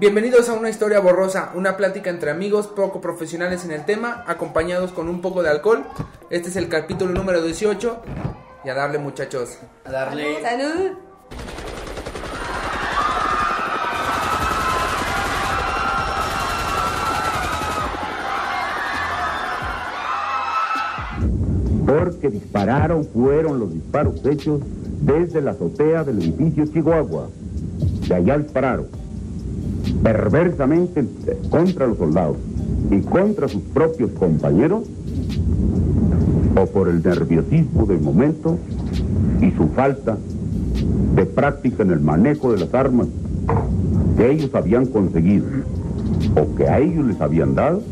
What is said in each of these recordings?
Bienvenidos a una historia borrosa, una plática entre amigos poco profesionales en el tema, acompañados con un poco de alcohol. Este es el capítulo número 18. Y a darle muchachos. A darle. Salud. Porque dispararon fueron los disparos hechos desde la azotea del edificio Chihuahua. De allá dispararon perversamente contra los soldados y contra sus propios compañeros o por el nerviosismo del momento y su falta de práctica en el manejo de las armas que ellos habían conseguido o que a ellos les habían dado,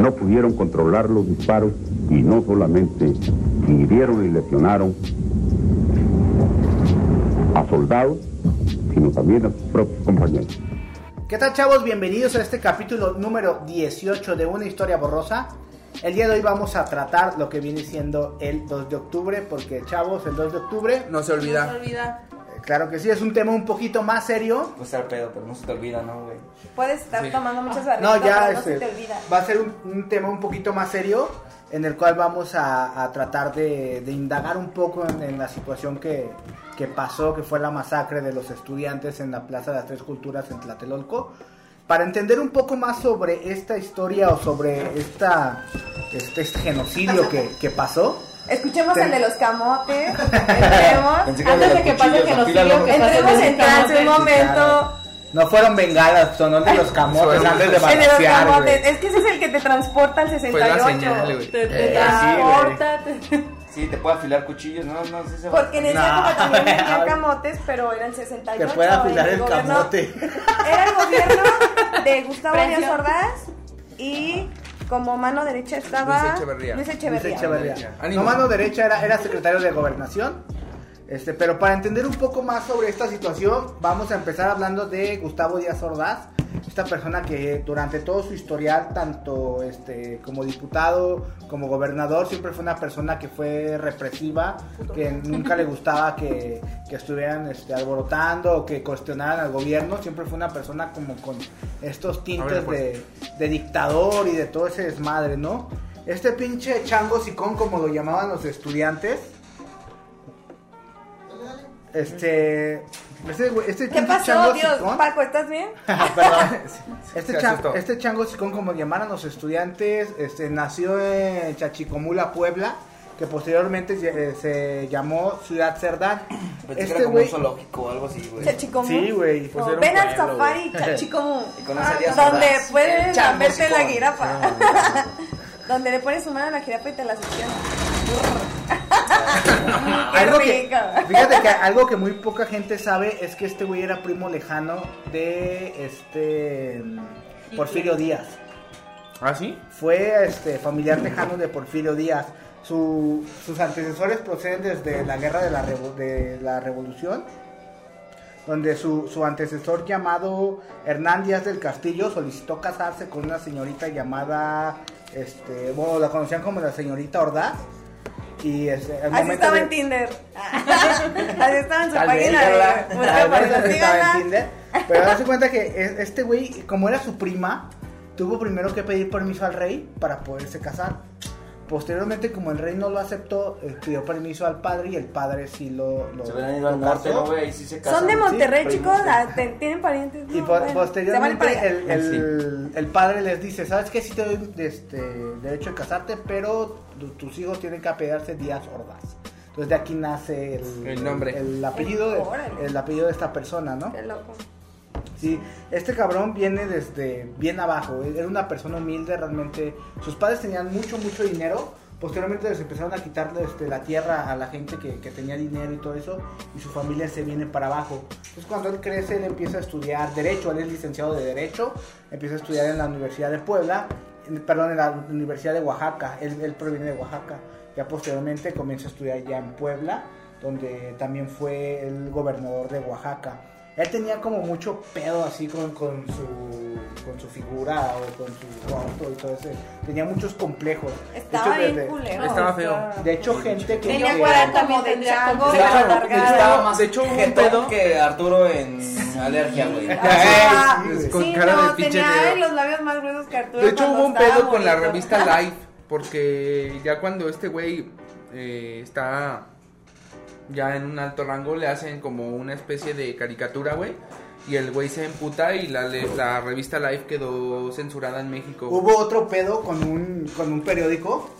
no pudieron controlar los disparos y no solamente hirieron y lesionaron a soldados, sino también a sus propios compañeros. ¿Qué tal chavos? Bienvenidos a este capítulo número 18 de Una Historia Borrosa. El día de hoy vamos a tratar lo que viene siendo el 2 de octubre, porque chavos, el 2 de octubre, No se No olvida. se olvida. eh, claro que sí, es un tema un poquito más serio. Pues estar pedo, pero no se te olvida, ¿no, güey? Puedes estar Sí. tomando muchas No, barritas, ya pero no este, se te olvida. va a ser un, un tema un poquito más serio en el cual vamos a, a tratar de, de indagar un poco en, en la situación que, que pasó, que fue la masacre de los estudiantes en la Plaza de las Tres Culturas en Tlatelolco. Para entender un poco más sobre esta historia o sobre esta, este, este genocidio que, que pasó, Escuchemos Ten- el de los camotes. Entremos. Pensé que Antes de que pase el genocidio, Entremos en trance un momento. No fueron bengalas, son los de los camotes antes de El de los balancear. Es que ese es el que te transporta al 68. Fue la señal, güey. Te, te Eh, transporta, te- Sí, te puede afilar cuchillos, no, no sé si se va. Porque en esa No. época también vendían camotes, pero eran 68. Que pueda afilar el gobierno- camote. Era el gobierno de Gustavo. Díaz Ordaz y como mano derecha estaba Luis Echeverría. Luis Luis Echeverría. Echeverría. Ánimo. No mano derecha era, era secretario de gobernación. Este, pero para entender un poco más sobre esta situación, vamos a empezar hablando de Gustavo Díaz Ordaz, esta persona que durante todo su historial, tanto este, como diputado como gobernador, siempre fue una persona que fue represiva, que nunca le gustaba que, que estuvieran este, alborotando o que cuestionaran al gobierno, siempre fue una persona como con estos tintes pues. de, de dictador y de todo ese desmadre, ¿no? Este pinche chango sicón, como lo llamaban los estudiantes. Este. Este, güey- este ¿Qué pasó, chango Dios? sicón- Paco, ¿estás bien? Perdón. Este, este chango sicón, como llamaran los estudiantes, este, nació en Chachicomula, Puebla, que posteriormente eh, se llamó Ciudad Cerdán. Pensé que Este era como güey, un zoológico o algo así, güey. Chachicomú. Sí, güey, pues No, un ven al safari. Chachicomú. Donde puedes lamberte la jirafa. Donde le pones su mano a la jirafa y te la succiona. Algo que, fíjate que algo que muy poca gente sabe es que este güey era primo lejano de este Porfirio Díaz. ¿Ah, sí? Fue este familiar lejano de Porfirio Díaz. Su- sus antecesores proceden desde la guerra de la, revo- de la revolución, donde su, su antecesor llamado Hernán Díaz del Castillo solicitó casarse con una señorita llamada, este, bueno, la conocían como la señorita Ordaz. Y al Así estaba de- en Tinder. Así estaba en su Tal página de busca su estaba en. Tinder. Pero darse cuenta que es- este güey, como era su prima, tuvo primero que pedir permiso al rey para poderse casar. Posteriormente, como el rey no lo aceptó, eh, pidió permiso al padre y el padre sí lo, lo Se hubieran ido al norte. ¿no, güey? Sí se casan. Son de Monterrey, Sí, chicos. te- ¿Tienen parientes? Y bueno, posteriormente el, el- el padre les dice, ¿sabes qué? Sí te doy este, derecho de casarte, pero tu- tus hijos tienen que apellidarse Díaz Ordaz. Entonces de aquí nace el, El nombre. el, apellido, el apellido de esta persona, ¿no? Qué loco. Sí, este cabrón viene desde bien abajo, era una persona humilde realmente. Sus padres tenían mucho, mucho dinero. Posteriormente les empezaron a quitarle este, la tierra a la gente que, que tenía dinero y todo eso, y su familia se viene para abajo. Entonces cuando él crece, él empieza a estudiar Derecho, él es licenciado de Derecho, empieza a estudiar en la Universidad de Puebla, en- perdón, en la Universidad de Oaxaca, él, él proviene de Oaxaca. Ya posteriormente comienza a estudiar ya en Puebla, donde también fue el gobernador de Oaxaca. Él tenía como mucho pedo así con, con su con su figura o con su auto y todo ese. Tenía muchos complejos. De Estaba hecho, bien culero. Estaba feo. De hecho, gente que... Tenía que- cuarenta también como de chango, de De estaba más De hecho, hubo un pedo- que Arturo en alergia, güey. Ajá. Sí. Con Sí, cara de no, pinche tenía los labios más gruesos que Arturo. De hecho, hubo un pedo con la revista Life. Porque ya cuando este güey eh, está ya en un alto rango, le hacen como una especie de caricatura, güey. Y el güey se emputa y la, la revista Life quedó censurada en México. Hubo otro pedo con un, con un periódico.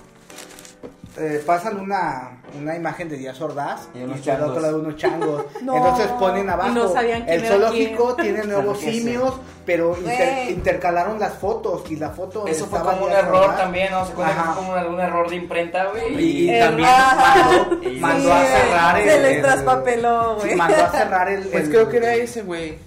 Eh, pasan una, una imagen de Díaz Ordaz Y y, el otro lado unos changos. No. Entonces ponen abajo. No sabían el zoológico tiene nuevos simios, pero inter- intercalaron las fotos y la foto. Eso fue como un error Ordaz- también, ¿no? Se como un, un error de imprenta, güey. Y, también mandó, Y- mandó a cerrar el. Se les el- traspapeló, güey. mandó a cerrar el. Pues el- creo que era ese, güey.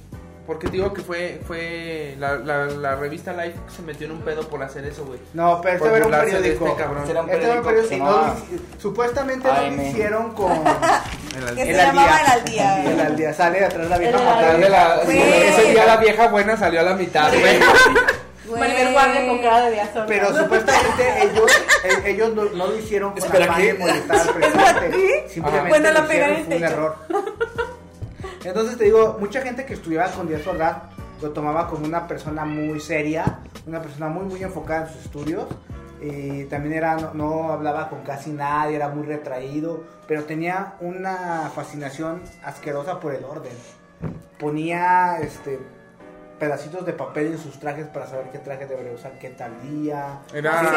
Porque digo que fue fue la, la, la revista Life se metió en un pedo por hacer eso, güey. No, pero este era un de periódico. este cabrón. Era un Este era un periódico periódico que no lo supuestamente lo hicieron con El Que al- se llamaba el al día, El al día sale atrás la vieja de la- Güey. ese día la vieja buena salió a la mitad, güey. Maribel Guardia con cara de Ordaz. Pero supuestamente ellos, eh, ellos no, no lo hicieron con ¿qué? de molestar al presidente. ¿qué? Simplemente Bueno, la lo pegaron en fue un error. Entonces te digo, mucha gente que estudiaba con Díaz Ordaz lo tomaba como una persona muy seria, una persona muy muy enfocada en sus estudios. Y también era, no, no hablaba con casi nadie, era muy retraído, pero tenía una fascinación asquerosa por el orden. Ponía este pedacitos de papel en sus trajes para saber qué traje debería usar qué tal día. Era- Sí,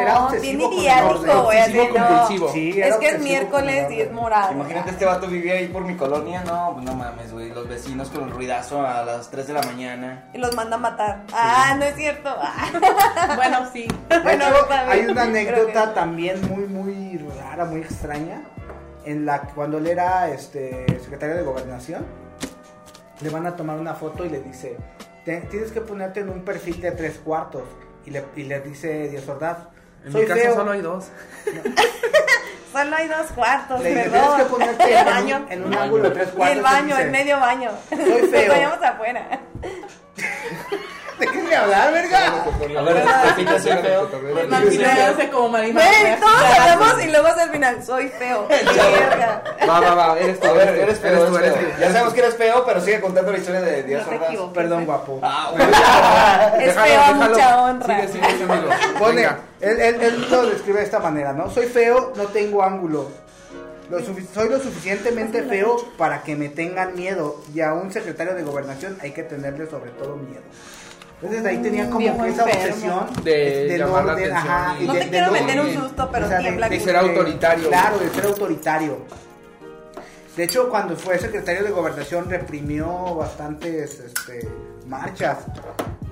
era No, obsesivo bien Obsesivo no. compulsivo. Sí, Es era que es miércoles y es morado. Imagínate este vato vivía ahí por mi colonia, no, pues no mames, güey, los vecinos con el ruidazo a las 3 de la mañana. Y los manda a matar. Ah, no es cierto. Ah. Bueno, sí. Bueno, hay una que anécdota también muy, muy rara, muy extraña, en la que cuando él era este, secretario de gobernación, le van a tomar una foto y le dice, "Te- tienes que ponerte en un perfil de tres cuartos. Y le, y le dice Díaz Ordaz, En soy mi casa feo. solo hay dos. Solo hay dos cuartos, Le dice, perdón. tienes que ponerte el en baño. un, en un ángulo de tres Y cuartos. el baño, dice, el medio baño. Soy feo. Nos afuera. Déjenme hablar, verga. A ver, repite, soy feo. Imaginándose como Marina. Todos hablamos y luego al final, soy feo. Va, va, va, eres feo, eres feo. Ya sabemos que eres feo, pero sigue contando la historia de Díaz Ordaz. equivoques. Perdón, guapo. Ah. Es feo a mucha honra. Sigue, sigue, amigo. Pone, él, él, él lo describe de esta manera, ¿no? Soy feo, no tengo ángulo. Lo soy lo suficientemente feo para que me tengan miedo. Y a un secretario de gobernación hay que tenerle sobre todo miedo. Entonces de ahí tenía como viejo que esa enfermo. obsesión De del llamar la orden, atención ajá, y- No de- te de quiero no- meter un de- susto, pero o sea, de- tiembla. de ser autoritario. Claro, de ser autoritario. De hecho, cuando fue secretario de gobernación reprimió bastantes este, marchas.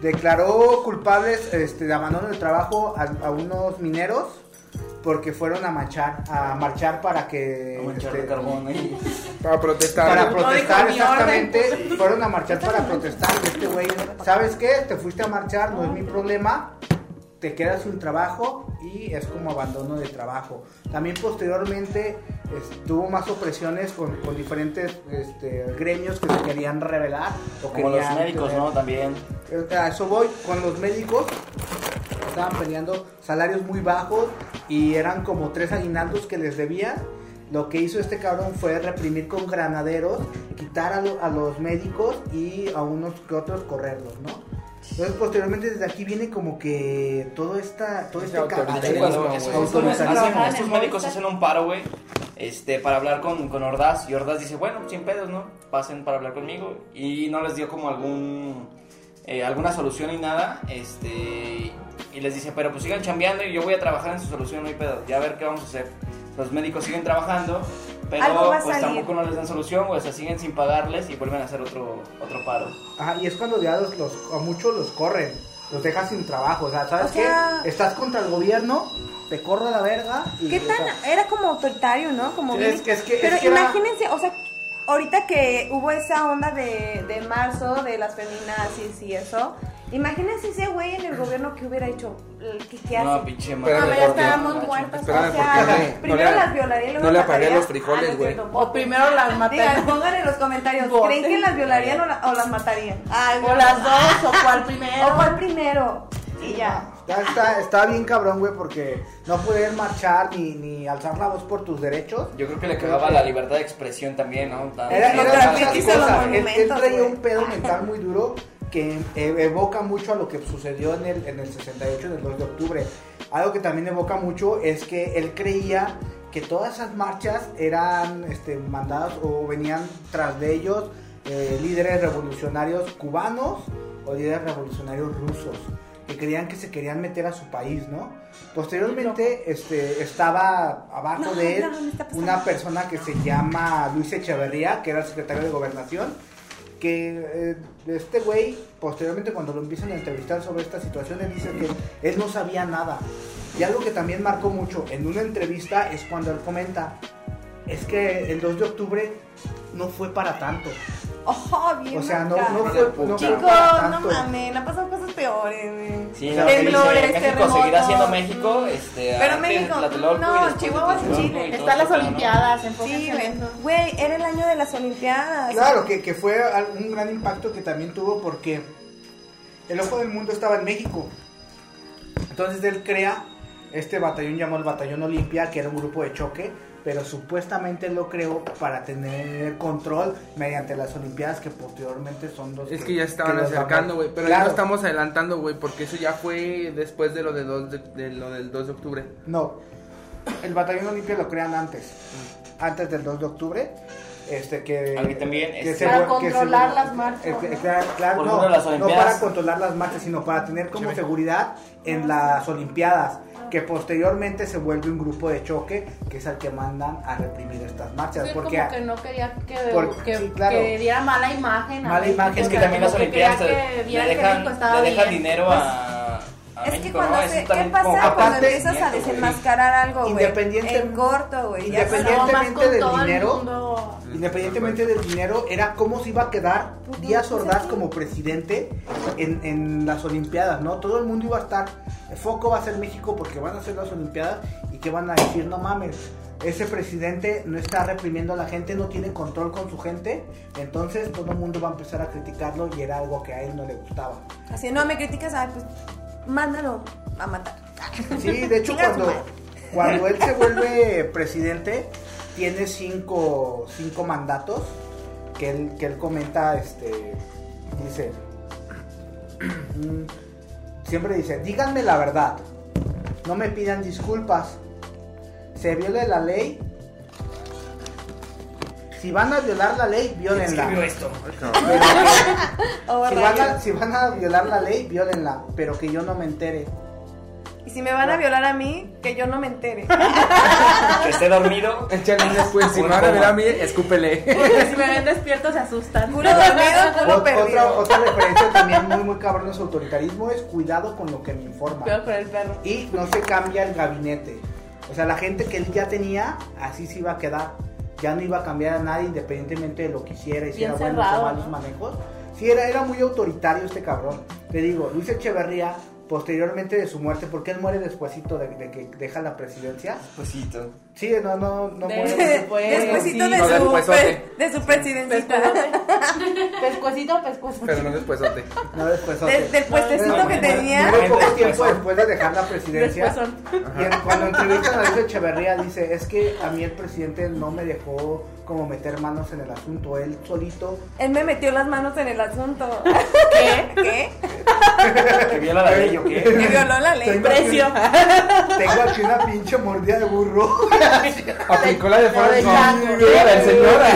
Declaró culpables este, de abandono del trabajo a, a unos mineros porque fueron a marchar, a marchar para que a este, carbón ahí. Para protestar. para protestar exactamente. Fueron a marchar para protestar. Y este güey sabes qué te fuiste a marchar no es mi problema te quedas sin trabajo y es como abandono de trabajo también posteriormente tuvo más opresiones con, con diferentes este, gremios que se querían revelar o Como los médicos, tener- ¿no? También. A eso voy, con los médicos estaban peleando salarios muy bajos y eran como tres aguinaldos que les debían. Lo que hizo este cabrón fue reprimir con granaderos, quitar a, lo- a los médicos y a unos que otros correrlos, ¿no? Entonces posteriormente desde aquí viene como que todo esta, todo este. Estos, autoritarismo. médicos hacen un paro, güey, este, para hablar con, con Ordaz. Y Ordaz dice, bueno, sin pedos, ¿no? Pasen para hablar conmigo. Y no les dio como algún, eh, alguna solución ni nada. Este, y les dice, pero pues sigan chambeando y yo voy a trabajar en su solución, no hay pedo. Ya a ver qué vamos a hacer. Los médicos siguen trabajando, pero Algo va a pues salir. tampoco no les dan solución, o sea, siguen sin pagarles y vuelven a hacer otro, otro paro. Ajá, y es cuando ya los, los- a muchos los corren, los dejas sin trabajo, o sea, ¿sabes O sea- qué? Estás contra el gobierno, te corro a la verga y... ¿Qué tan? Era como autoritario, ¿no? Como Es que- es que- Pero es que era- imagínense, o sea, ahorita que hubo esa onda de, de marzo, de las feminazis y eso, Imagínense ese güey en el gobierno que hubiera hecho. ¿Qué, qué hace? No, pinche Espérame, No, madre. ya estábamos muertos. Espérame, o sea, porque primero no le- las violaría y luego no le apagué mataría. los frijoles, Ah, no güey. O primero las Digan, matarían. pongan en los comentarios. ¿creen que las violarían o, la- o las matarían? Ay, O las dos, o cuál primero. ¿O cuál primero? Y ya. Está, está, está bien cabrón, güey, porque no poder marchar ni, ni alzar la voz por tus derechos. Yo creo que le cagaba la libertad de expresión también, ¿no? Tan- Era, era hizo los cosas. Él, él traía güey. un pedo mental muy duro que eh, evoca mucho a lo que sucedió en el, en el 68, en el 2 de octubre. Algo que también evoca mucho es que él creía que todas esas marchas eran este, mandadas o venían tras de ellos eh, líderes revolucionarios cubanos o líderes revolucionarios rusos que creían que se querían meter a su país, ¿no? Posteriormente este, estaba abajo No, de él no, una persona que se llama Luis Echeverría, que era el secretario de Gobernación, que eh, este güey, posteriormente cuando lo empiezan a entrevistar sobre esta situación, él dice que él no sabía nada. Y algo que también marcó mucho en una entrevista es cuando él comenta, es que el 2 de octubre no fue para tanto. Ojo, bien. O sea, no, no fue, no Chicos, no mames, han pasado cosas peores, güey. Sí, no, temblores, terremotos. seguirá siendo México, este, Pero México, no, Chihuahua es Chile. Están las. Olimpiadas, Sí, en güey. era el año de las Olimpiadas. Claro, que, que fue un gran impacto que también tuvo porque el ojo del mundo estaba en México. Entonces él crea este batallón llamado el Batallón Olimpia, que era un grupo de choque, pero supuestamente lo creó para tener control mediante las Olimpiadas que posteriormente son los Es que ya estaban acercando, güey. Pero ya lo estamos adelantando, güey. Porque eso ya fue después de lo, de dos de, de lo del 2 de octubre. No, el Batallón Olimpia lo crean antes, antes del 2 de octubre. Este que, Aquí también, que este- Para controlar las marchas, que- ¿no? claro, claro, Por no, no para controlar las marchas, sino para tener como seguridad en las Olimpiadas, que posteriormente se vuelve un grupo de choque, que es al que mandan a reprimir estas marchas, Sí, porque como que no quería que, Por- que, sí, claro. que diera mala imagen. a Mala México, imagen, Es o que también las que Olimpiadas que le que dejan, le dejan dinero a, a Es que México, cuando ¿no? se, ¿qué pasa como cuando aparte- empiezas a desenmascarar algo, güey? Independiente- En corto, güey. independientemente del todo el dinero, mundo. Independientemente del dinero, era cómo se iba a quedar Pues Díaz pues Ordaz como presidente en, en las Olimpiadas, ¿no? Todo el mundo iba a estar, el foco va a ser México porque van a ser las Olimpiadas y que van a decir, no mames, ese presidente no está reprimiendo a la gente, no tiene control con su gente, entonces todo el mundo va a empezar a criticarlo y era algo que a él no le gustaba. Así, no me criticas, ay, pues mándalo a matar. Sí, de hecho cuando, cuando él se vuelve presidente, tiene cinco, cinco mandatos que él, que él comenta, este, dice, mm, siempre dice, díganme la verdad, no me pidan disculpas, se viole la ley, si van a violar la ley, violenla. Esto. Oh, si, van a, si van a violar la ley, violenla, pero que yo no me entere. Y si me van a violar a mí, que yo no me entere. Que esté dormido. Échale después. Si me van a ver coma. a mí, escúpele. si me ven despierto se asustan. Puro dormido, puro otra, perdido. otra referencia también muy muy cabrón de su autoritarismo es cuidado con lo que me informa. Peor con el perro. Y no se cambia el gabinete. O sea, la gente que él ya tenía, así se iba a quedar. Ya no iba a cambiar a nadie independientemente de lo que hiciera, hiciera Bien buenos o cerrado, malos manejos. Sí, era, era muy autoritario este cabrón. Te digo, Luis Echeverría, posteriormente de su muerte, porque él muere despuésito de, de que deja la presidencia. Despuésito. Sí, no, no, no De- muere. Después, sí. de, No, su, despuesote. de su presidencita. Pescuecito, pescuecito. Pero no despuésote. No después. De- del puestecito No, que no, tenía. Muere poco Después, tiempo después de dejar la presidencia. Y en- cuando entrevistan a Luis Echeverría dice, es que a mí el presidente no me dejó como meter manos en el asunto, él solito. Él me metió las manos en el asunto. ¿Qué? ¿Qué? Que viola la ley o qué. Me violó la ley. Tengo aquí- Precio. Tengo aquí una pinche mordida de burro. Aplicó la de Forrest. Gump. La señora.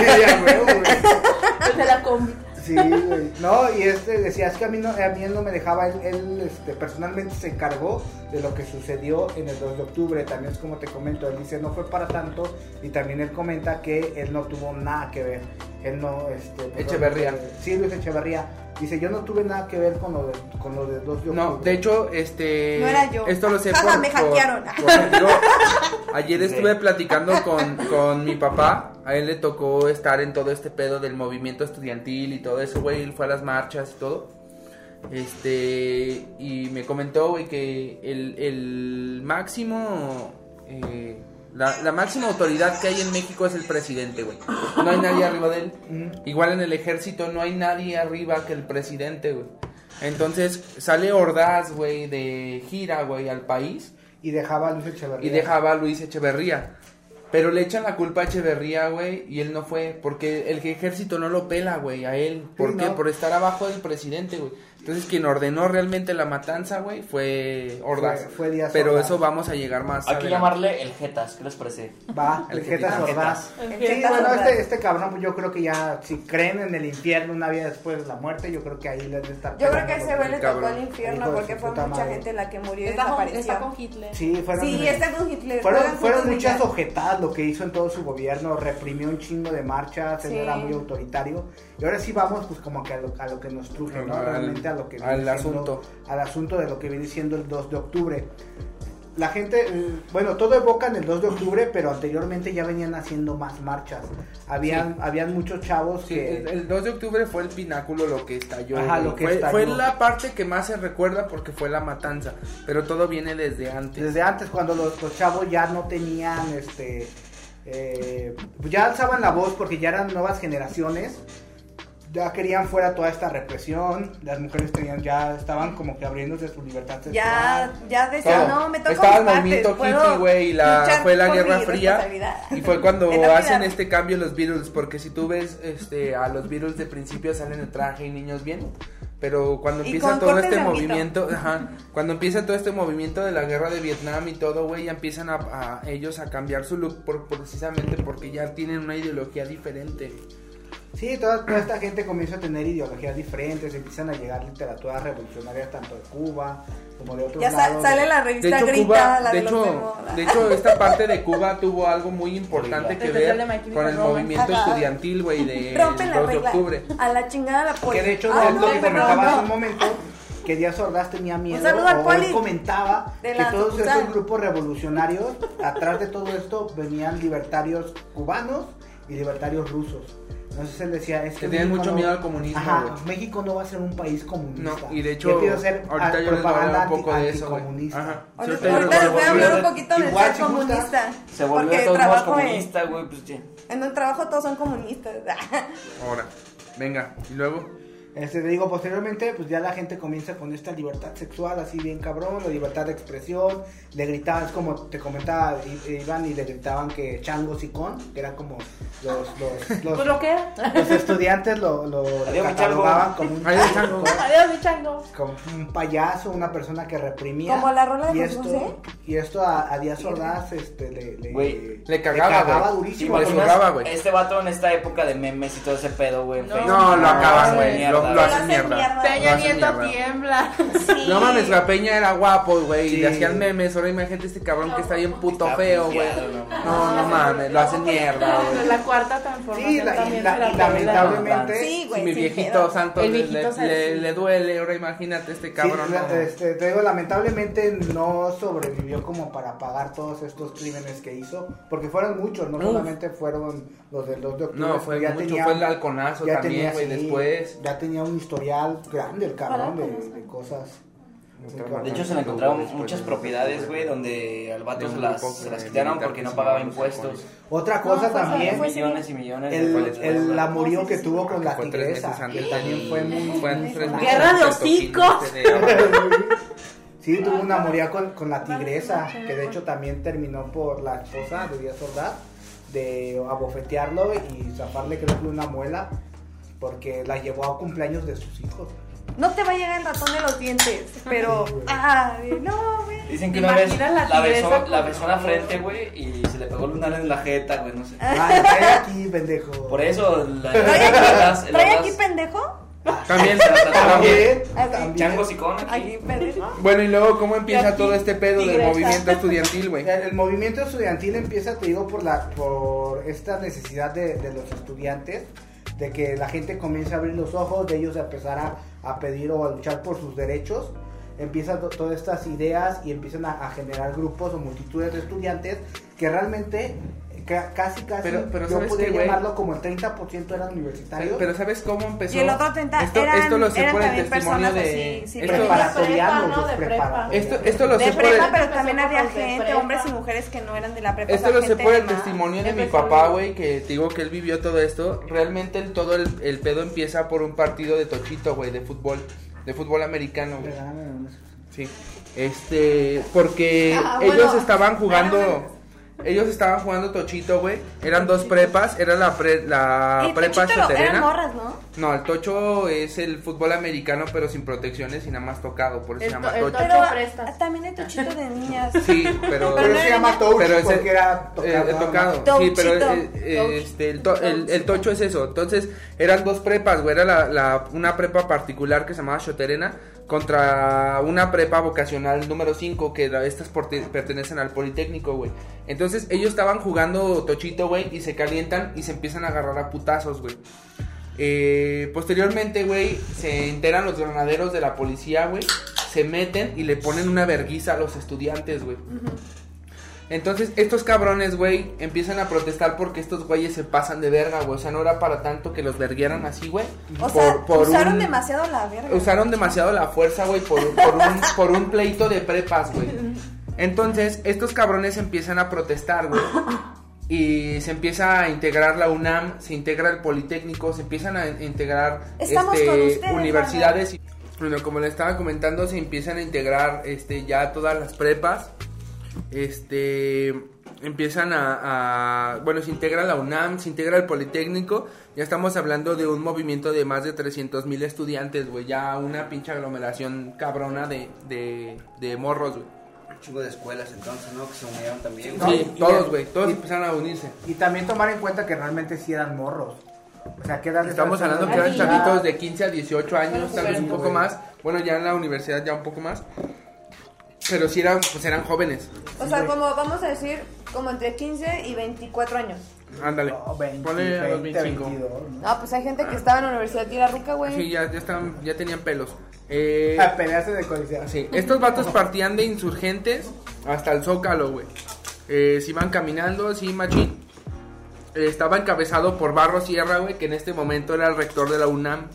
Combi. Sí, güey. No, y este decía, es que a mí, no, a mí él no me dejaba, él, él, este, personalmente se encargó de lo que sucedió en el 2 de octubre. También es como te comento, él dice, no fue para tanto. Y también él comenta que él no tuvo nada que ver. Él no, este... Echeverría. Sí, Luis Echeverría. Dice, yo no tuve nada que ver con lo, de, con lo 2 de octubre. No, de hecho, este. No era yo. Esto lo sé Jaja, por. me por- hackearon. por- yo ayer estuve platicando con, con mi papá. A él le tocó estar en todo este pedo del movimiento estudiantil y todo eso, güey. Él fue a las marchas y todo. Este, y me comentó, güey, que el, el máximo, eh, la, la máxima autoridad que hay en México es el presidente, güey. No hay nadie arriba de él. Igual en el ejército no hay nadie arriba que el presidente, güey. Entonces sale Ordaz, güey, de gira, güey, al país Y dejaba a Luis Echeverría. y dejaba a Luis Echeverría. Pero le echan la culpa a Echeverría, güey, y él no fue. Porque el ejército no lo pela, güey, a él. ¿Por Sí, qué? no. Por estar abajo del presidente, güey. Entonces quien ordenó realmente la matanza, güey, fue Ordaz. Fue- fue Díaz Pero Ordaz. eso vamos a llegar más Hay que llamarle el Jetas, ¿qué les parece? Va, El el Jetas. Ordaz. El Sí, Jetas bueno, Ordaz. este, este cabrón, pues yo creo que ya, si creen en el infierno una vida después de la muerte, yo creo que ahí les debe estar. Yo creo que ese güey le tocó el infierno porque fue mucha madre. gente la que murió y Está con, está con Hitler. Sí, fueron, Sí, está con Hitler. fueron, fueron juntos, muchas ojetadas lo que hizo en todo su gobierno, reprimió un chingo de marchas, él Sí. era muy autoritario. Y ahora sí vamos pues como que a lo, a lo que nos truje, ¿no? Al- Realmente a lo que al viene siendo- asunto. Al asunto de lo que viene siendo el 2 de octubre. La gente, eh, bueno, todo evoca en el 2 de octubre, pero anteriormente ya venían haciendo más marchas. Habían, Sí. habían muchos chavos Sí, que... el, el 2 de octubre fue el pináculo lo que estalló. Ajá, lo que fue, estalló. fue la parte que más se recuerda porque fue la matanza. Pero todo viene desde antes. Desde antes, cuando los, los chavos ya no tenían, este, eh, ya alzaban la voz porque ya eran nuevas generaciones, ya querían fuera toda esta represión, las mujeres tenían, ya estaban como que abriéndose su libertad sexual. Ya, ya decía, Todo. no, me toca Estaba el movimiento hippie, puedo güey, y la, fue la Guerra Fría. Y fue cuando hacen este cambio los Beatles, porque si tú ves este, a los Beatles de principio salen de traje y niños bien. Pero cuando empieza todo este movimiento, ajá, cuando empieza todo este movimiento de la guerra de Vietnam y todo, güey, ya empiezan a, a ellos a cambiar su look por, precisamente porque ya tienen una ideología diferente. Sí, toda, toda esta gente comienza a tener ideologías diferentes, empiezan a llegar literaturas revolucionarias tanto de Cuba como de otros Ya lados. sale la De revista hecho, Grita, Cuba, la de de, hecho, de hecho, esta parte de Cuba tuvo algo muy importante que de ver con el movimiento Ajá. estudiantil, güey, del Rompen la 2 de regla. octubre. A la chingada la poli. Que de hecho Ah, no, lo que perdón, comentaba hace un momento, que Díaz Ordaz tenía miedo, saludo al o poli él comentaba de que todos estos grupos revolucionarios, atrás de todo esto venían libertarios cubanos y libertarios rusos. Entonces él decía, es que tienen mucho no- miedo al comunismo, Ajá, güey. México no va a ser un país comunista. No, y de hecho, Yo quiero hacer ahorita ah, yo les voy a hablar un poco de eso. Ajá. Ahorita, Sí, les voy a hablar un poquito del igual ser comunista. Se volvió porque de todos trabajo comunista, güey, pues ya. en un trabajo todos son comunistas. Ahora, venga, y luego. Este, te digo, posteriormente, pues ya la gente comienza con esta libertad sexual, así bien cabrón, la libertad de expresión, le gritaban, es como te comentaba, i- iban y le gritaban que changos y con, que eran como los, los, los, Pues lo que era. los estudiantes lo, lo catalogaban como un, Adiós, chango. Adiós, mi chango. como un payaso, una persona que reprimía. Como la rola de y esto, José. y esto a, a Díaz Ordaz este, le, le, Güey, le cagaba, güey. durísimo. le ¿Te imaginas zurraba, güey. Este vato en esta época de memes y todo ese pedo, güey. No. No, lo acaban, güey. Lo, hacen mierda. Peña Nieto tiembla. Sí. No mames, la Peña era guapo, güey. Y le hacían memes. Ahora imagínate este cabrón que está bien puto Está feo, güey. no No, no mames, lo hacen mierda, güey. La cuarta transformación Sí, la- también lamentablemente- Sí, Si güey. mi viejito santo le, duele, ahora imagínate este cabrón. Este, te digo, lamentablemente no sobrevivió como para pagar todos estos crímenes que hizo, porque fueron muchos, no solamente fueron los del 2 de octubre. No, fue ya mucho, fue el halconazo también, güey, después. Ya tenía un historial grande el cabrón de, de cosas. De hecho, se le encontraron muchas propiedades, güey, donde al vato se las, se las quitaron porque no pagaba impuestos. Otra cosa No, fue- también, fue- Millones y millones el, el amorío que tuvo con la tigresa, que también fue muy... fue muy tres sonado. meses Guerra de hocicos. Sí, tuvo una amoría con, con la tigresa, que de hecho también terminó por la esposa de Díaz Ordaz, de abofetearlo y zafarle creo que una muela, porque la llevó a cumpleaños de sus hijos. No te va a llegar el ratón de los dientes, pero. Ay, no, güey. Dicen que ¿Te una vez la la besó, con- la besó en la frente, güey, y se le pegó lunar en la jeta, güey, no sé. Ah, la trae aquí, pendejo. Por eso, la, ¿Trae el aquí, el ¿trae Ordaz- aquí pendejo? También, También, también. también. Chango sicón aquí. Bueno, y luego, ¿cómo empieza aquí, todo este pedo del movimiento estudiantil, güey? El, el movimiento estudiantil empieza, te digo, por la por esta necesidad de, de los estudiantes, de que la gente comience a abrir los ojos, de ellos a empezar a, pedir o a luchar por sus derechos. Empiezan to- todas estas ideas y empiezan a, generar grupos o multitudes de estudiantes que realmente casi, casi, Pero- pero yo ¿sabes podría llamarlo como el 30% eran universitarios. Pero ¿sabes cómo empezó? Y el otro 30 esto, eran- esto lo sé eran por el testimonio de... así, sí, esto, preparatorianos, De prepa, ¿no? los De prepa. preparatorianos. esto, esto lo de sé por el... pero también había gente, prepa. hombres y mujeres que no eran de la prepa. Esto lo sé por el testimonio de mi papá, güey, que te digo que él vivió todo esto. Realmente el, todo el, el pedo empieza por un partido de tochito, güey, de fútbol, de fútbol americano, güey. Sí. Este, porque Ah, ellos estaban jugando, bueno. Ellos estaban jugando tochito, güey. Eran dos prepas, era la pre- la Y prepa choterena. morras, ¿no? No, el tocho es el fútbol americano, pero sin protecciones y nada más tocado, por eso El se llama to- el tocho. tocho. Pero Ocho prestas. también hay tochito de niñas. Sí, pero, Pero se llama Pero ese- porque era tocado. Eh, eh, tocado. Sí, pero eh, eh, este, el, to- el- el tocho es eso. Entonces, eran dos prepas, güey. Era la, la- una prepa particular que se llamaba Choterena contra una prepa vocacional número 5 que estas pertenecen al Politécnico, güey. Entonces, ellos estaban jugando tochito, güey, y se calientan y se empiezan a agarrar a putazos, güey. Eh, posteriormente, güey, se enteran los granaderos de la policía, güey. Se meten y le ponen una verguiza a los estudiantes, güey. Entonces, estos cabrones, güey, empiezan a protestar porque estos güeyes se pasan de verga, güey. O sea, no era para tanto que los verguieran así, güey. O sea, usaron un- demasiado la verga. Usaron demasiado la fuerza, güey, por, por un, por un pleito de prepas, güey. Entonces, estos cabrones empiezan a protestar, güey. Y se empieza a integrar la UNAM, se integra el Politécnico, se empiezan a integrar este, ustedes, universidades. Y, bueno, como le estaba comentando, se empiezan a integrar este, ya todas las prepas. Este empiezan a, a- bueno se integra la UNAM se integra el Politécnico. Ya estamos hablando de un movimiento de más de 300 mil estudiantes güey. Ya una pinche aglomeración cabrona de, de, de morros güey. Un chingo de escuelas entonces, ¿no? Que se unieron también. No, sí todos güey. Todos y- empezaron a unirse. Y también tomar en cuenta que realmente sí eran morros. O sea, ¿qué edad estamos hablando que eran Ay, chavitos de 15 a 18 años tal vez un poco más. Bueno ya en la universidad ya un poco más pero sí eran pues eran jóvenes O sea, como vamos a decir, como entre 15 y 24 años. ándale No, 20, Ponle a los 20, 25 22, ¿no? No, pues hay gente que estaba en la universidad y era rica, güey. sí ya ya estaban ya tenían pelos eh, A pelearse de coliseo. Sí, estos vatos partían de insurgentes hasta el Zócalo, güey. Eh, se iban caminando, sí, machín. Eh, estaba encabezado por Barro Sierra, güey, que en este momento era el rector de la UNAM.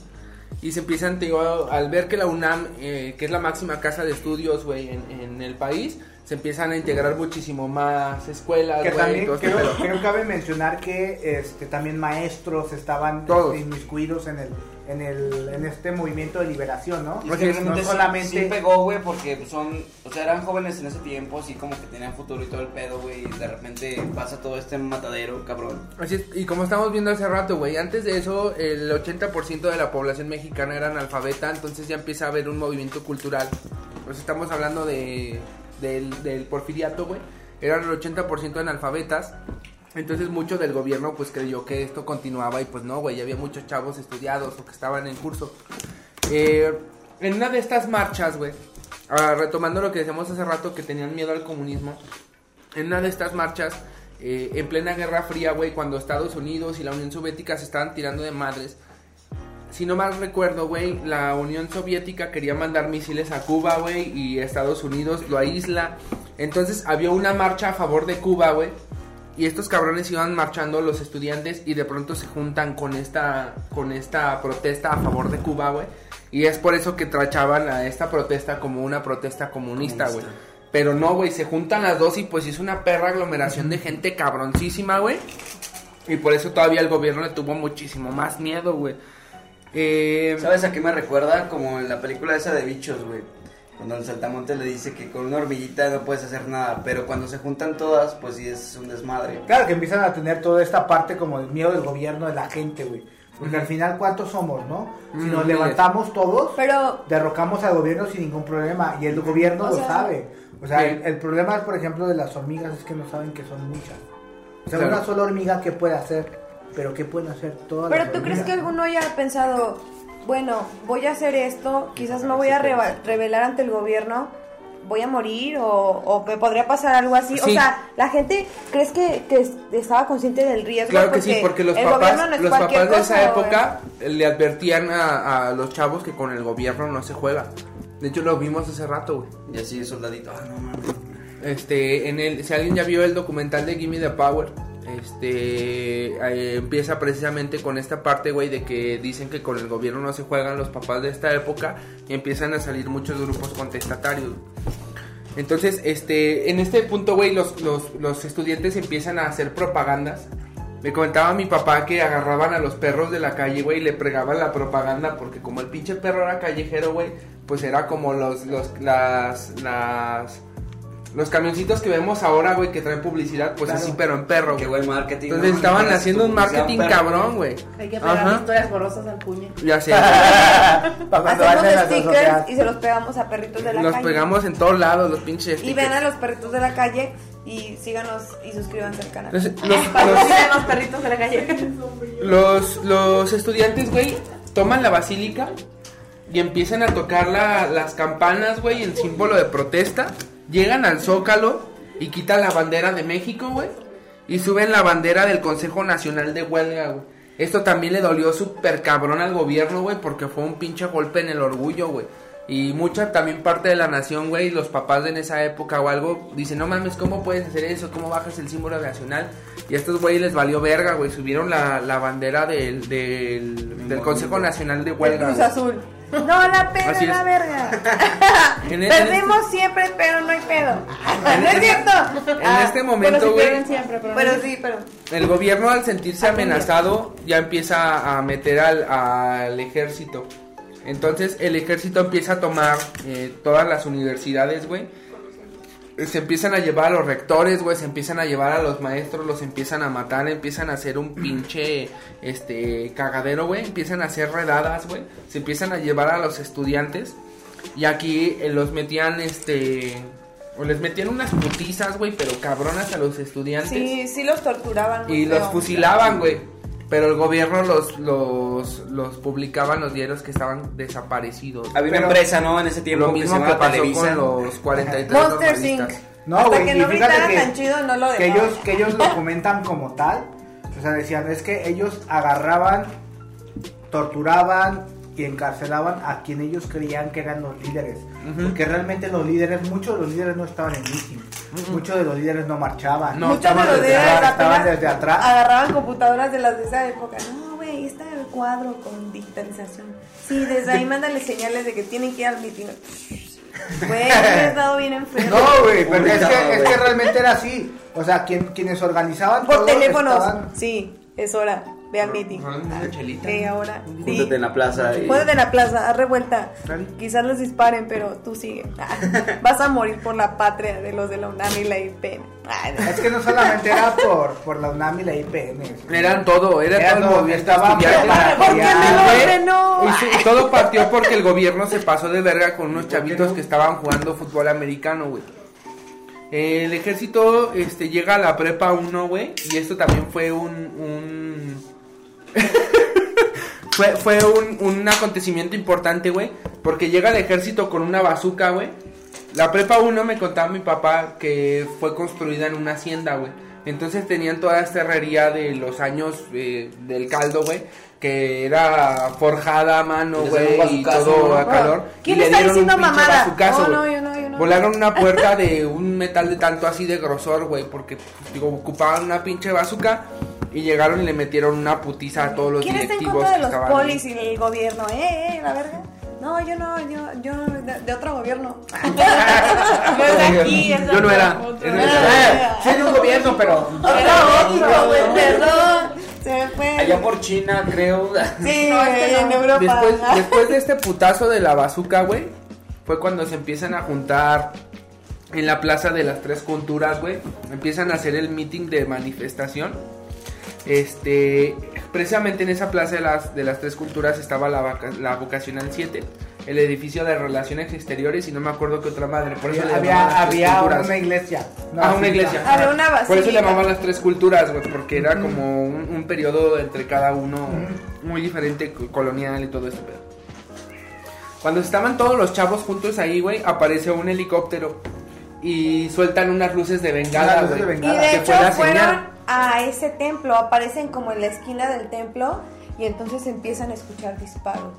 Y se empiezan, te digo, al ver que la UNAM, eh, que es la máxima casa de estudios, güey, en, en el país, se empiezan a integrar muchísimo más escuelas, Que también este creo, creo cabe mencionar que este también maestros estaban Todos. este, inmiscuidos en el en el en este movimiento de liberación, ¿no? Y Pues es que no sí- solamente sí, pegó, güey, porque son, o sea, eran jóvenes en ese tiempo, así como que tenían futuro y todo el pedo, güey, y de repente pasa todo este matadero, cabrón. Así es, y como estamos viendo hace rato, güey, antes de eso el 80% de la población mexicana era analfabeta, entonces ya empieza a haber un movimiento cultural. Pues estamos hablando de del, del porfiriato, güey. Eran el 80% analfabetas. Entonces mucho del gobierno pues creyó que esto continuaba y pues no, güey, había muchos chavos estudiados o que estaban en curso. Eh, en una de estas marchas, güey, ah, retomando lo que decíamos hace rato que tenían miedo al comunismo, en una de estas marchas, eh, en plena Guerra Fría, güey, cuando Estados Unidos y la Unión Soviética se estaban tirando de madres, si no mal recuerdo, güey, la Unión Soviética quería mandar misiles a Cuba, güey, y Estados Unidos lo aísla. Entonces había una marcha a favor de Cuba, güey. Y estos cabrones iban marchando los estudiantes y de pronto se juntan con esta con esta protesta a favor de Cuba, güey. Y es por eso que trachaban a esta protesta como una protesta comunista, güey. Pero no, güey, se juntan las dos y pues es una perra aglomeración de gente cabroncísima, güey. Y por eso todavía el gobierno le tuvo muchísimo más miedo, güey. Eh, ¿Sabes a qué me recuerda? Como en la película esa de bichos, güey. Cuando el saltamonte le dice que con una hormiguita no puedes hacer nada, pero cuando se juntan todas, pues sí es un desmadre. Claro que empiezan a tener toda esta parte como el miedo del gobierno de la gente, güey. Porque al final, ¿cuántos somos, no? Si nos levantamos todos, Pero, derrocamos al gobierno sin ningún problema. Y el gobierno O lo sea- sabe. O sea, el, el problema, por ejemplo, de las hormigas es que no saben que son muchas. O sea, Claro. una sola hormiga, ¿qué puede hacer? Pero ¿qué pueden hacer todas pero las tú crees que alguno haya pensado, bueno, voy a hacer esto, quizás me voy a reba- revelar ante el gobierno, voy a morir o, o me podría pasar algo así. O Sí. sea, la gente, ¿crees que, que es- estaba consciente del riesgo? Claro que sí, porque los papás, no los papás de esa época le advertían a, a los chavos que con el gobierno no se juega. De hecho, lo vimos hace rato, güey. Y así, soldadito, ah, no mames. Este, en el, si alguien ya vio el documental de Gimme the Power, este empieza precisamente con esta parte, güey, de que dicen que con el gobierno no se juegan los papás de esta época y empiezan a salir muchos grupos contestatarios. Entonces, este, en este punto, güey, los, los, los estudiantes empiezan a hacer propagandas. Me comentaba mi papá que agarraban a los perros de la calle, güey, y le pregaban la propaganda porque como el pinche perro era callejero, güey, pues era como los, los, las, las, los camioncitos que vemos ahora, güey, que traen publicidad, pues Claro. así, pero en perro, Qué buen marketing. Entonces ¿no? estaban haciendo un marketing perro. cabrón, güey. Hay que pegar Ajá. historias borrosas al puño. Ya sé. Para cuando Hacemos vayan a la stickers y se los pegamos a perritos de la Los calle. pegamos en todos lados, los pinches Y ven a los perritos de la calle y síganos y suscríbanse al canal. Entonces, los, los, los perritos de la calle. Los, los estudiantes, güey, toman la basílica y empiezan a tocar la- las campanas, güey, en símbolo de protesta. Llegan al Zócalo y quitan la bandera de México, güey. Y suben la bandera del Consejo Nacional de Huelga, güey. Esto también le dolió súper cabrón al gobierno, güey, porque fue un pinche golpe en el orgullo, güey. Y mucha también parte de la nación, güey, los papás de en esa época o algo, dicen, no mames, ¿cómo puedes hacer eso? ¿Cómo bajas el símbolo nacional? Y a estos güeyes les valió verga, güey, subieron la, la bandera del, del, del Consejo Nacional de El Huelga. Cruz güey. Azul. No la pena Así la verga. En, en Perdimos siempre, pero no hay pedo. no es cierto. este, en Ah, este Bueno, momento, sí güey, pero, Pero no- sí, pero. el gobierno al sentirse amenazado ya empieza a meter al, al ejército. Entonces el ejército empieza a tomar eh, todas las universidades, güey. Se empiezan a llevar a los rectores, güey, se empiezan a llevar a los maestros, los empiezan a matar, empiezan a hacer un pinche, este, cagadero, güey, empiezan a hacer redadas, güey, se empiezan a llevar a los estudiantes y aquí eh, los metían, este, o les metían unas putizas, güey, pero cabronas a los estudiantes Sí, sí los torturaban. y los fusilaban, güey. Pero el gobierno los, los, los publicaba en los diarios que estaban desaparecidos. Había una Pero- empresa, ¿no? En ese tiempo Lo que se mismo que pasó Televisa. con los 43 Monsters Inc. No, Hasta güey, que no gritaran que- tan chido, no lo que ellos, que ellos lo comentan como tal. O sea, decían, es que ellos agarraban, torturaban y encarcelaban a quien ellos creían que eran los líderes. Ujú. Porque realmente los líderes, muchos de los líderes no estaban en meeting. Muchos de los líderes no marchaban. No, Muchos de estaban los desde líderes atrás, estaban desde atrás. agarraban computadoras de las de esa época. No, güey, está el cuadro con digitalización. Sí, desde ahí mándale señales de que tienen que ir al meeting. Güey, he estado bien enfermo. No, güey, pero es que, es que realmente era así. O sea, quien, quienes organizaban Por todo teléfonos. estaban- Sí, es hora. Ve al meeting. Chelita. Ve ahora. Sí. Júntate en la plaza. y- Júntate en la plaza, haz revuelta. Quizás los disparen, pero tú sigue. Vas a morir por la patria de los de la UNAM y la IPN. No. Es que no solamente era por, por la UNAM y la IPN. Eran todo, era, Era todo el todo, movimiento estaba- y todo partió porque el gobierno se pasó de verga con unos chavitos que estaban jugando fútbol americano, güey. El ejército este, llega a la prepa 1, güey, y esto también fue un... un- fue fue un, un acontecimiento importante, güey, porque llega el ejército con una bazuca, güey. La prepa 1 me contaba mi papá que fue construida en una hacienda, güey. Entonces tenían toda esta herrería de los años eh, del caldo, güey. Que era forjada a mano, güey, y todo ¿no? a calor. ¿Quién y le está diciendo pinche mamada? bazucazo, Oh, no, yo no, yo no. Volaron una puerta de un metal de tanto así de grosor, güey. Porque, digo, ocupaban una pinche bazuca. Y llegaron y le metieron una putiza a todos los ¿Quién está en directivos contra de que los polis y el gobierno? ¿Eh, eh, la verga? No, yo no, yo, yo, de, de otro gobierno. No es de aquí, es de Yo no era, era sí, de un gobierno, pero. Era otro, güey, perdón. Se me fue. Allá por China, creo. Sí, No, este güey, en no. Europa. Después, después de este putazo de la bazuca, güey, fue cuando se empiezan a juntar en la plaza de las tres culturas, güey. Empiezan a hacer el meeting de manifestación. Este, precisamente en esa plaza de las, de las tres culturas estaba la, vaca- la vocacional 7, el edificio de relaciones exteriores y no me acuerdo qué otra madre. Por eso le Había, las tres había una iglesia. Ah, una iglesia. Había una Por eso le basílica. llamaban las tres culturas, güey, porque era como un, un periodo entre cada uno muy diferente, co- colonial y todo este pedo. Cuando estaban todos los chavos juntos ahí, güey, aparece un helicóptero y sueltan unas luces de bengala, luces Y de que hecho fue la fueron señal. a ese templo, aparecen como en la esquina del templo y entonces empiezan a escuchar disparos.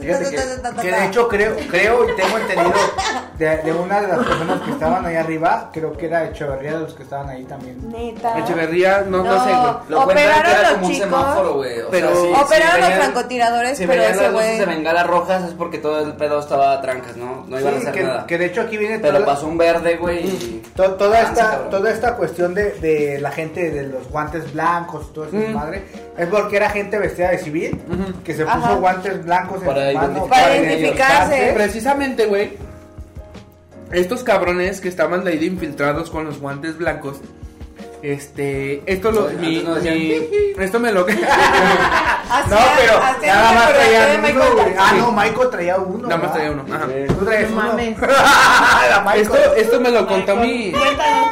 Fíjate que, que de hecho creo, creo y tengo entendido de, de una de las personas que estaban ahí arriba, creo que era Echeverría de los que estaban ahí también. Neta. Echeverría, no, no, sé, güey. Lo cuentan que operaron era los como un chicos. semáforo, güey. O Pero- sea, si- Operaron si los francotiradores, Si pero veían ese las luces de güey. bengalas rojas es porque todo el pedo estaba a trancas, ¿no? No iban a Sí, hacer que, nada. que de hecho aquí viene Pero toda- pasó un verde, güey. y- To- toda, esta, cabrón. toda esta cuestión de, de la gente de los guantes blancos y todo eso, Mm. madre, es porque era gente vestida de civil que se puso Ajá. guantes blancos en Para identificar- Para identificarse. Precisamente, güey. Estos cabrones que estaban de ahí de infiltrados con los guantes blancos. Este, esto lo, Antes mi- no decían, mi- esto me lo No, pero nada más de uno, güey. Ah, Sí. no, Michael traía uno. Nada más traía uno. Ajá. Tú traías No uno. mames. Esto, esto me lo contó mi, Cuéntanos.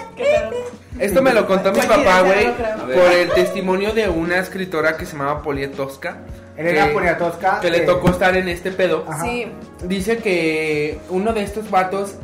Esto me lo contó mi papá, güey, por el testimonio de una escritora que se llamaba Polietosca. Elena que- Poniatowska, Que le que- tocó estar en este pedo. Ajá. Sí. Dice que uno de estos vatos,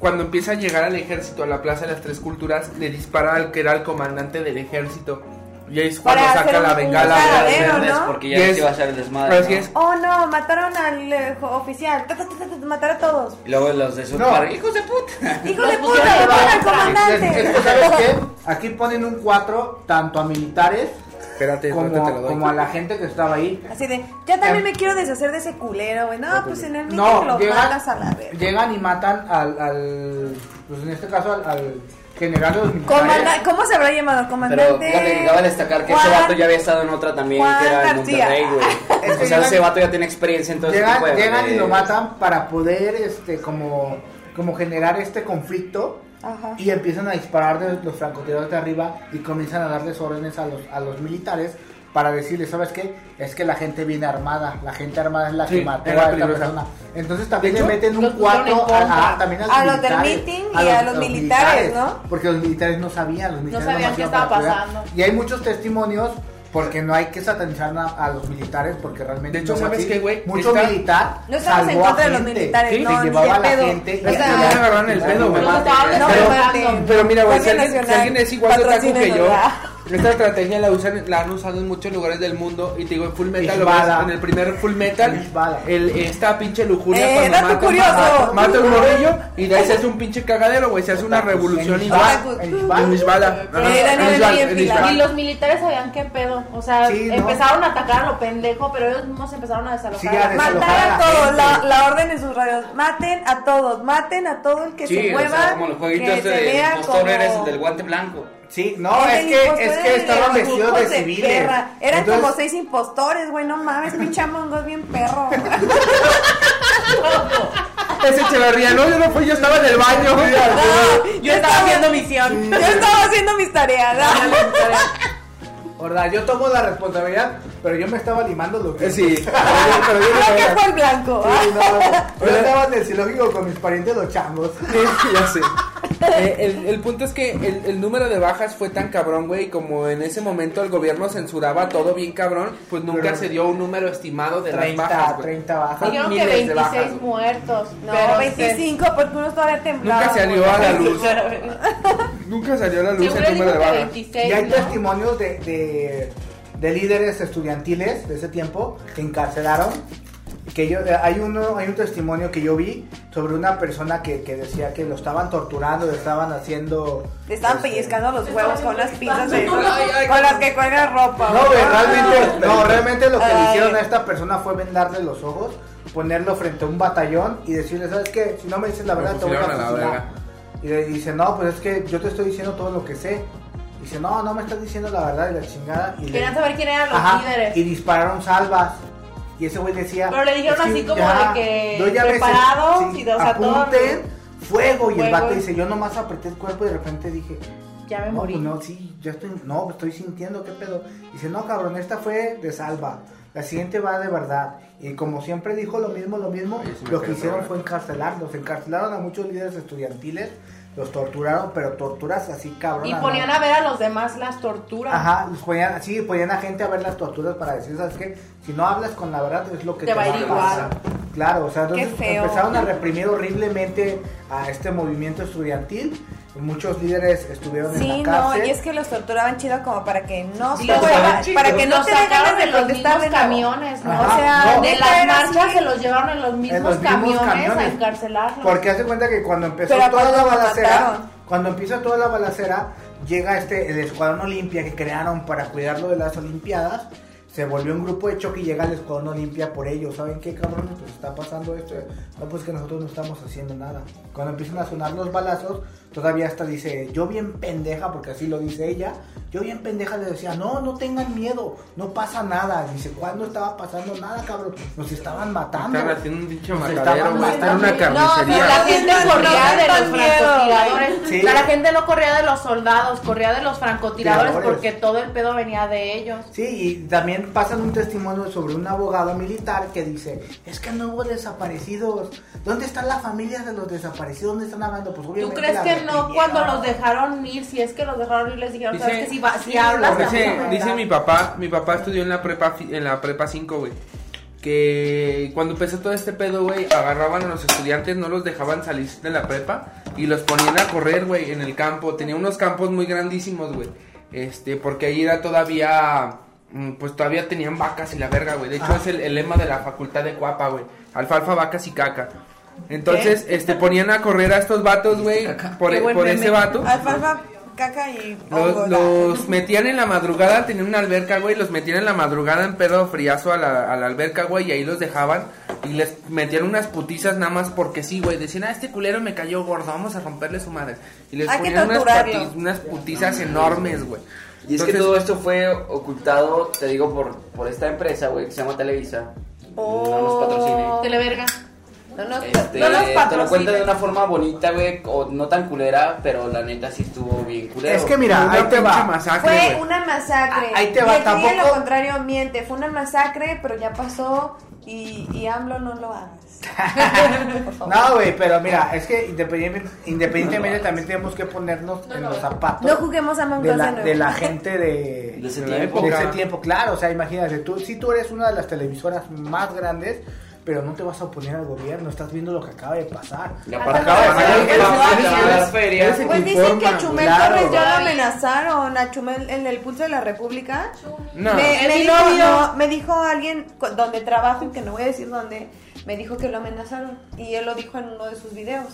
cuando empieza a llegar al ejército a la Plaza de las Tres Culturas, le dispara al que era el comandante del ejército. Y ahí es cuando Para saca hacer la un- bengala. un cagadero, Verdes, ¿no? Porque Y ya es- se iba a hacer el desmadre. Así ¿no? es. Oh no, mataron al eh, jo- oficial. Ta, ta, ta, ta, ta, matar a todos. Y luego los de su No. par- hijos de puta. Hijo de puta, pusieron le al. Es, comandante. es que, ¿sabes qué? Aquí ponen un 4 tanto a militares Espérate, ahorita te lo como, doy. como a la gente que estaba ahí. Así de, ya también Em- me quiero deshacer de ese culero, güey. No, pues en el meeting No, lo llegan, matas a la verga. llegan y matan al, al pues en este caso al, al general de los militares. Comanda- ¿Cómo se habrá llamado? Pero Comandante. fíjate que cabe destacar que ese Juan- vato ya había estado en otra también, Juan que era en. Monterrey, güey. Es que O sea, llegan- ese vato ya tiene experiencia en todo ese Llegan, tipo de llegan y lo de- matan para poder este como como generar este conflicto Ajá. y empiezan a disparar de los francotiradores de arriba y comienzan a darles órdenes a los a los militares para decirles, ¿sabes qué? Es que la gente viene armada, la gente armada es la Sí, que mató a esta persona. Entonces también De le hecho, meten los un pusieron 4 en a, a- también a los, A los del militares, meeting y a los militares, ¿no? Porque los militares no sabían, los militares sabían nomás qué estaba pasando. Y hay muchos testimonios porque no hay que satanizar a, a los militares porque realmente De hecho, no ¿sabes qué, güey? Mucho Está- militar No estamos en salvó a contra de los gente, militares, Sí, no, llevaba a la pedo. gente O y sea, que- ya agarraron el pedo, güey. Los No, Pero-. Pero mira, güey, si si alguien es igual de taco que yo. Esta estrategia la, usan, la han usado en muchos lugares del mundo. Y te digo, en Full Metal, lo ves en el primer Full Metal, el, esta pinche lujuria Eh, cuando mata, curioso. mata, mata un morrillo y de ahí se hace un pinche cagadero, güey, se hace una revolución en pila. Ishbala. Y los militares sabían qué pedo. O sea, Sí, ¿no? empezaron a atacar a lo pendejo, pero ellos mismos empezaron a desalojar. Sí, a desalojar. Matar a todos, la, la orden en sus radios. Maten a todos, maten a todo el que Sí, se o mueva. sea, como los jueguitos que se de vea como- eres el del guante blanco. Sí, no, es que, impostor es que de estaban vestidos de civiles. Eran Entonces, como seis impostores, güey, no mames, pinche mongos bien perro. Ese Echeverría, no, yo no fui, yo estaba en el baño. No, Yo estaba haciendo misión. Yo estaba haciendo mis tareas. ¿no? verdad, yo tomo la responsabilidad, pero yo me estaba limando los Eh, dientes. Sí, pero yo no Creo que sabía. fue el blanco. ¿ah? Sí, no, yo estaba en el zoológico con mis parientes los changos. Sí, ya sé. Eh, el, el punto es que el, el número de bajas fue tan cabrón, güey, como en ese momento el gobierno censuraba todo bien cabrón, pues nunca Pero- se dio un número estimado de 30, las bajas, güey. 30 bajas. Dijeron que miles de 26 bajas. muertos. No, pero 25, porque uno todavía temblaba. Nunca salió a la luz. se- Nunca salió a la luz el número de que bajas. 26, Y hay ¿no? testimonios de, de, de líderes estudiantiles de ese tiempo que encarcelaron. Que yo, eh, hay, uno, hay un testimonio que yo vi sobre una persona que, que decía que lo estaban torturando, le estaban haciendo... Le estaban este, pellizcando los huevos con las pinzas de Ay, ay, con las que cuelgan ropa. No, realmente, no, realmente lo que le Ay. hicieron a esta persona fue vendarle los ojos, ponerlo frente a un batallón y decirle, ¿sabes qué? Si no me dices la verdad, te voy a a la. Y le dice, no, pues es que yo te estoy diciendo todo lo que sé. Dice, no, no me estás diciendo la verdad y la chingada. Y le- Querían saber quién eran los Ajá, líderes. Y dispararon salvas. Y ese güey decía. Pero le dijeron "Es así como de que yo ya preparados y de- o sea, todo- apunten, fuego. Y el vato dice, yo nomás apreté el cuerpo y de repente dije, Ya me no, morí. pues no, sí, yo estoy, no, estoy sintiendo, ¿qué pedo? Dice, no, cabrón, esta fue de salva. La siguiente va de verdad. Y como siempre dijo lo mismo, lo mismo, Oye, sí lo que hicieron fue encarcelarlos. Encarcelaron a muchos líderes estudiantiles, los torturaron, pero torturas así, cabrón. Y ponían a ver a los demás las torturas. Ajá, los ponían, a gente a ver las torturas para decir, ¿sabes qué? Si no hablas con la verdad es lo que Te va a ir igual. pasar. Claro, o sea, entonces empezaron a reprimir horriblemente a este movimiento estudiantil. Muchos líderes estuvieron Sí, en la no, cárcel. y es que los torturaban chido como para que no sacaron- para que no los te ganas de en los protestar de camiones, ¿no? Ajá, O sea, no. De las marchas así. se los llevaron en los mismos, los mismos camiones, a camiones. encarcelarlos. Porque hace cuenta que cuando empezó Pero toda cuando la balacera, mataron. cuando empieza toda la balacera, llega este el escuadrón Olimpia que crearon para cuidarlo de las Olimpiadas. Se volvió un grupo de choque y llega el escuadrón Olimpia por ellos. ¿Saben qué, cabrones? Pues está pasando esto. No, pues que nosotros no estamos haciendo nada. Cuando empiezan a sonar los balazos, todavía hasta dice, yo bien pendeja, porque así lo dice ella. Yo bien pendeja le decía, no, no tengan miedo, no pasa nada. Dice, ¿cuándo estaba pasando nada, cabrón? Nos estaban matando. Están haciendo un dicho matadero, estaban güey. Está en una. No, carnicería. la gente No, corría no, de los no, miedo, francotiradores. Sí. O sea, la gente no corría de los soldados, corría de los francotiradores Tiradores. porque todo el pedo venía de ellos. Sí, y también pasan un testimonio sobre un abogado militar que dice, es que no hubo desaparecidos. ¿Dónde está la familia de los desaparecidos? ¿Dónde están hablando? Pues ¿Tú obviamente crees la que no reprimieron. cuando los dejaron ir, si es que los dejaron ir, les dijeron, Dice- sabes que si, va, si hablas, Dice, matar"? dice mi papá, mi papá estudió en la prepa en la prepa 5, güey. Que cuando empezó todo este pedo, güey, agarraban a los estudiantes, no los dejaban salir de la prepa y los ponían a correr, güey, en el campo. Tenía unos campos muy grandísimos, güey. Este, porque ahí era todavía mm, pues todavía tenían vacas y la verga, güey. De hecho Ah. es el, el lema de la facultad de Cuapa, güey. Alfalfa, vacas y caca. Entonces, este este ponían a correr a estos vatos, güey, por, buen por meme. ese vato. Alfalfa, caca y Los, metían en la madrugada, tenían una alberca, güey, los metían en la madrugada en pedo friazo a la, a la alberca, güey, y ahí los dejaban y les metían unas putizas nada más porque sí, güey, decían, ah, este culero me cayó gordo, vamos a romperle su madre. Y les Hay ponían unas, unas putizas enormes, güey. Y es que Entonces- todo esto fue ocultado, te digo, por, por esta empresa, güey, que se llama Televisa. Oh. No nos patrocine. Televerga. No nos, Este, no nos te lo cuento de una forma bonita, güey, o no tan culera, pero la neta sí estuvo bien culero. Es que mira, ahí te va. masacre, Fue güey. una masacre. Ah, ahí te va, y aquí en lo tampoco- contrario miente. Fue una masacre, pero ya pasó. Y, y AMLO no lo hagas. No, güey, pero mira, es que independientemente, independientemente también tenemos que ponernos en los zapatos No juguemos a de la, de la gente de, De ese De tiempo. de ese tiempo. Claro, o sea, imagínate, tú, si tú eres una de las televisoras más grandes, pero no te vas a oponer al gobierno, estás viendo lo que acaba de pasar. Y Acaba de pasar las ferias. Pues que dicen que a Chumel claro. Torres ya lo amenazaron. A Chumel en el pulso de la República. No. Me, dijo, no, me dijo alguien donde trabajo, que no voy a decir dónde, me dijo que lo amenazaron. Y él lo dijo en uno de sus videos.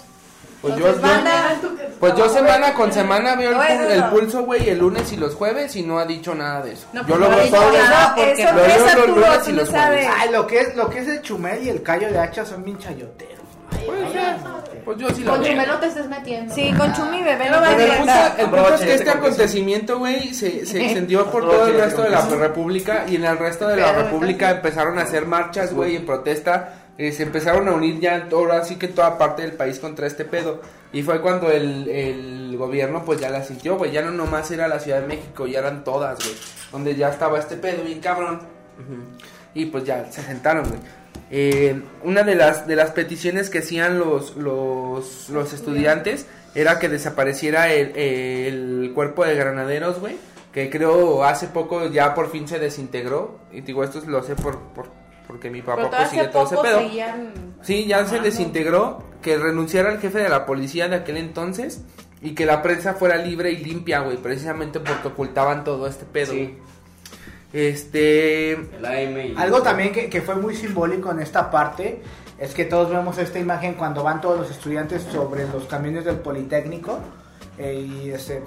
Pues yo, yo- pues yo semana con semana veo el, No, pulso, güey, el lunes y los jueves y no ha dicho nada de eso. No, yo pues lo veo es porque- Lo veo los lunes y los jueves. Ay, lo que es, lo que es el chumel y el callo de hacha son bien chayoteros. Puede ser. Pues yo sí lo Con veo. Chumel no te estés metiendo. Sí, con Chumi bebé no va a Pero el punto, es que este acontecimiento, güey, se, se extendió por todo el resto de la república y en el resto de la república empezaron a hacer marchas, güey, en protesta. Eh, se empezaron a unir ya ahora sí que en toda parte del país contra este pedo. Y fue cuando el, el gobierno pues ya la sintió, güey. Ya no nomás era la Ciudad de México, ya eran todas, güey. Donde ya estaba este pedo bien cabrón. Y pues ya se sentaron, güey. Eh, una de las, de las peticiones que hacían los, los, los estudiantes era que desapareciera el, el cuerpo de granaderos, güey. Que creo hace poco ya por fin se desintegró. Y digo, esto lo sé por, por, porque mi papá pues, sigue todo ese pedo. seguían... Sí, ya se desintegró, que renunciara el jefe de la policía de aquel entonces y que la prensa fuera libre y limpia, güey, precisamente porque ocultaban todo este pedo. Sí. Este, El AM y- Algo también que, que fue muy simbólico en esta parte es que todos vemos esta imagen cuando van todos los estudiantes sobre los camiones del Politécnico. eh, y este,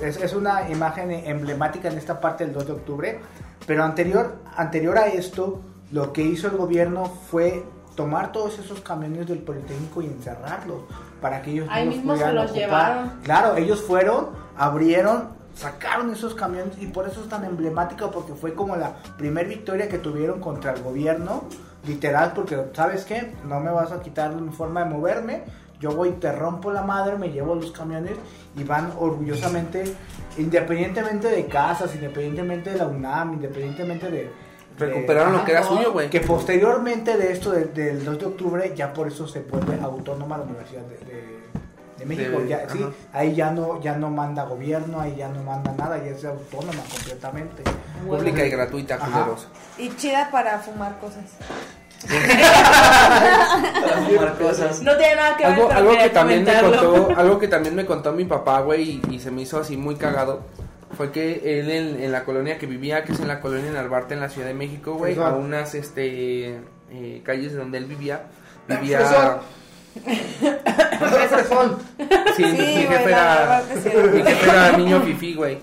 es, es una imagen emblemática en esta parte del 2 de octubre. Pero anterior, anterior a esto, lo que hizo el gobierno fue tomar todos esos camiones del Politécnico y encerrarlos para que ellos Ahí no los mismo se pudieran los ocupar. llevaron. Claro, ellos fueron, abrieron, sacaron esos camiones y por eso es tan emblemático porque fue como la primer victoria que tuvieron contra el gobierno, literal, porque sabes qué, no me vas a quitar mi forma de moverme, yo voy, te rompo la madre, me llevo los camiones y van orgullosamente, independientemente de casas, independientemente de la UNAM, independientemente de... de- recuperaron lo que era no, suyo, güey. Que posteriormente de esto, de- del 2 de octubre, ya por eso se vuelve autónoma la Universidad de, de- de México. De- ya, sí, ahí ya no, ya no manda gobierno, ahí ya no manda nada, ya es autónoma completamente. Pública y gratuita, culeros. Y chida para fumar cosas. Para fumar cosas. No tiene nada que ver, Algo, que también me contó, algo que también me contó mi papá, güey, y, y se me hizo así muy cagado, fue que él en, en la colonia que vivía, que es en la colonia Narvarte en la Ciudad de México, güey, a Fresón. unas este eh, calles donde él vivía, vivía sí, mi, Sí, mi güey, jefe era mi jefe era niño fifí, güey.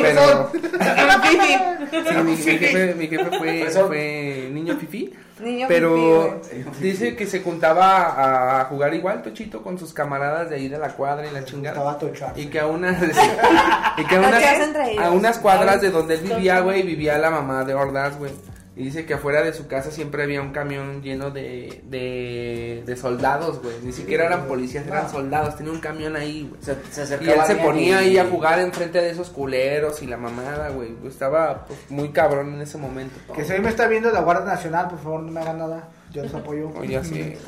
Pero sí, mi, mi jefe, mi jefe fue, fue niño fifí. Niño Pero pipí, dice que se juntaba a jugar igual Tochito con sus camaradas de ahí de la cuadra y la chingada. Estaba tochado. Y que a unas y que a ¿A unas, a unas cuadras de donde él vivía, güey, vivía la mamá de Ordaz, güey. Y dice que afuera de su casa siempre había un camión lleno de, de, de soldados, güey. Ni siquiera eran policías, eran soldados. Tenía un camión ahí, güey. Se, se Y acercaba él se ponía y- ahí a jugar enfrente de esos culeros y la mamada, güey. Estaba pues, muy cabrón en ese momento. Que si me está viendo la Guardia Nacional, por favor, no me hagan nada. Yo los apoyo. Oye. También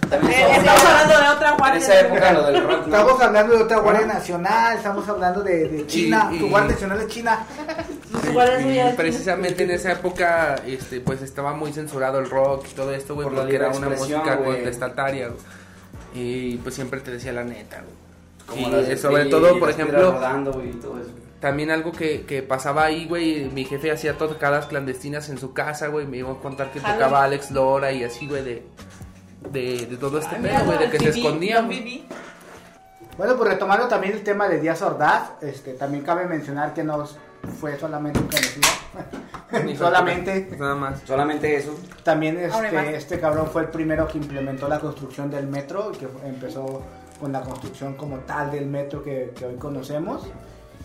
Eh, Estamos hablando de otra En guardia. esa época lo del rock, ¿no? Estamos hablando de otra Guardia Nacional, estamos hablando de, de China. Y- y- Tu Guardia Nacional es China. Y precisamente en esa época, este, pues estaba muy censurado el rock y todo esto, güey, Por porque era una música güey. contestataria. Y pues siempre te decía la neta, güey. Como las sobre todo, por ejemplo, rodando, güey, y todo eso. También algo que, que pasaba ahí, güey, mi jefe hacía tocadas clandestinas en su casa, güey, me iba a contar que Jalo. tocaba Alex Lora y así, güey, de, de, de todo este pedo, güey, de que se escondían. Bueno, pues retomando también el tema de Díaz Ordaz, este, también cabe mencionar que no fue solamente un conocido. Ni solamente. nada más. Solamente eso. También este, este cabrón fue el primero que implementó la construcción del metro y que empezó con la construcción como tal del metro que, que hoy conocemos.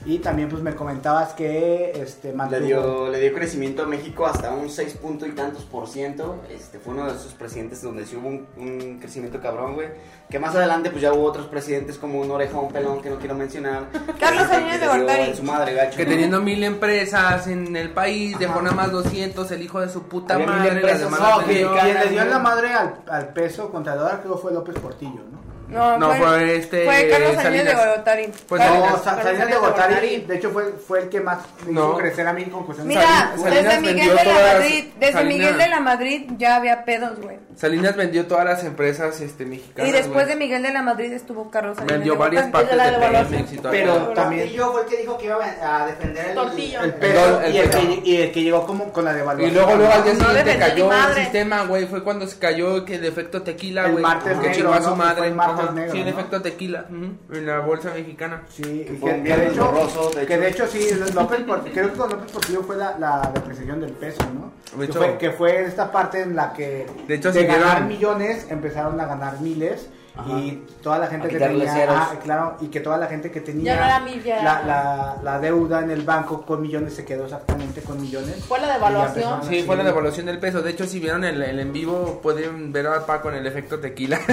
Y también pues me comentabas que este Le mantuvo- dio, le dio crecimiento a México hasta un 6 punto y tantos por ciento. Este fue uno de esos presidentes donde sí hubo un, un crecimiento cabrón, güey. Que más adelante pues ya hubo otros presidentes como un orejón pelón que no quiero mencionar. Carlos Este, Salinas que de le Gortari. en su madre, gacho. Que teniendo mil empresas en el país, dejó nada más 200, el hijo de su puta Había mil madre, empresas, no, que- vendió. Quien le dio la madre al, al peso contra el dólar creo fue López Portillo, ¿no? No, No, fue este, Fue Carlos Salinas de. Gortari. Pues Salinas. No, Salinas de Salinas de Gortari, de hecho fue, fue el que más hizo No. crecer a México en cuestión de Mira, desde Miguel vendió de la todas- Madrid, desde Salinas- Miguel de la Madrid ya había pedos, güey. Salinas vendió todas las empresas este, mexicanas. Y después güey. de Miguel de la Madrid estuvo Carlos Salinas Vendió de varias Gortari. partes de devaluación. Pemex y todo. Pero también Tortillo fue el que dijo que iba a defender el, Tortillo. el El dólar- el y, el que, y el que llegó como con la Y devaluación. luego, luego al día siguiente cayó el sistema, güey. Fue cuando se cayó que el efecto tequila, El güey. martes que chingó a su madre. Ajá, negro, Sí, el ¿no? efecto tequila. ujú, En la bolsa mexicana. Sí, y Que que, de hecho, borroso, de que de hecho sí, López Portillo, creo que con López Portillo fue la, la depreciación del peso, ¿no? De Que hecho- fue, que fue esta parte en la que De hecho, de ganar millones empezaron a ganar miles Ajá. y toda la gente A que tenía, ah, claro, y que toda la gente que tenía Ya no era la, la, la deuda en el banco con millones se quedó exactamente con millones. Fue la devaluación. Sí, fue la devaluación del peso. De hecho, si vieron el, el en vivo, pueden ver a Paco con el efecto tequila.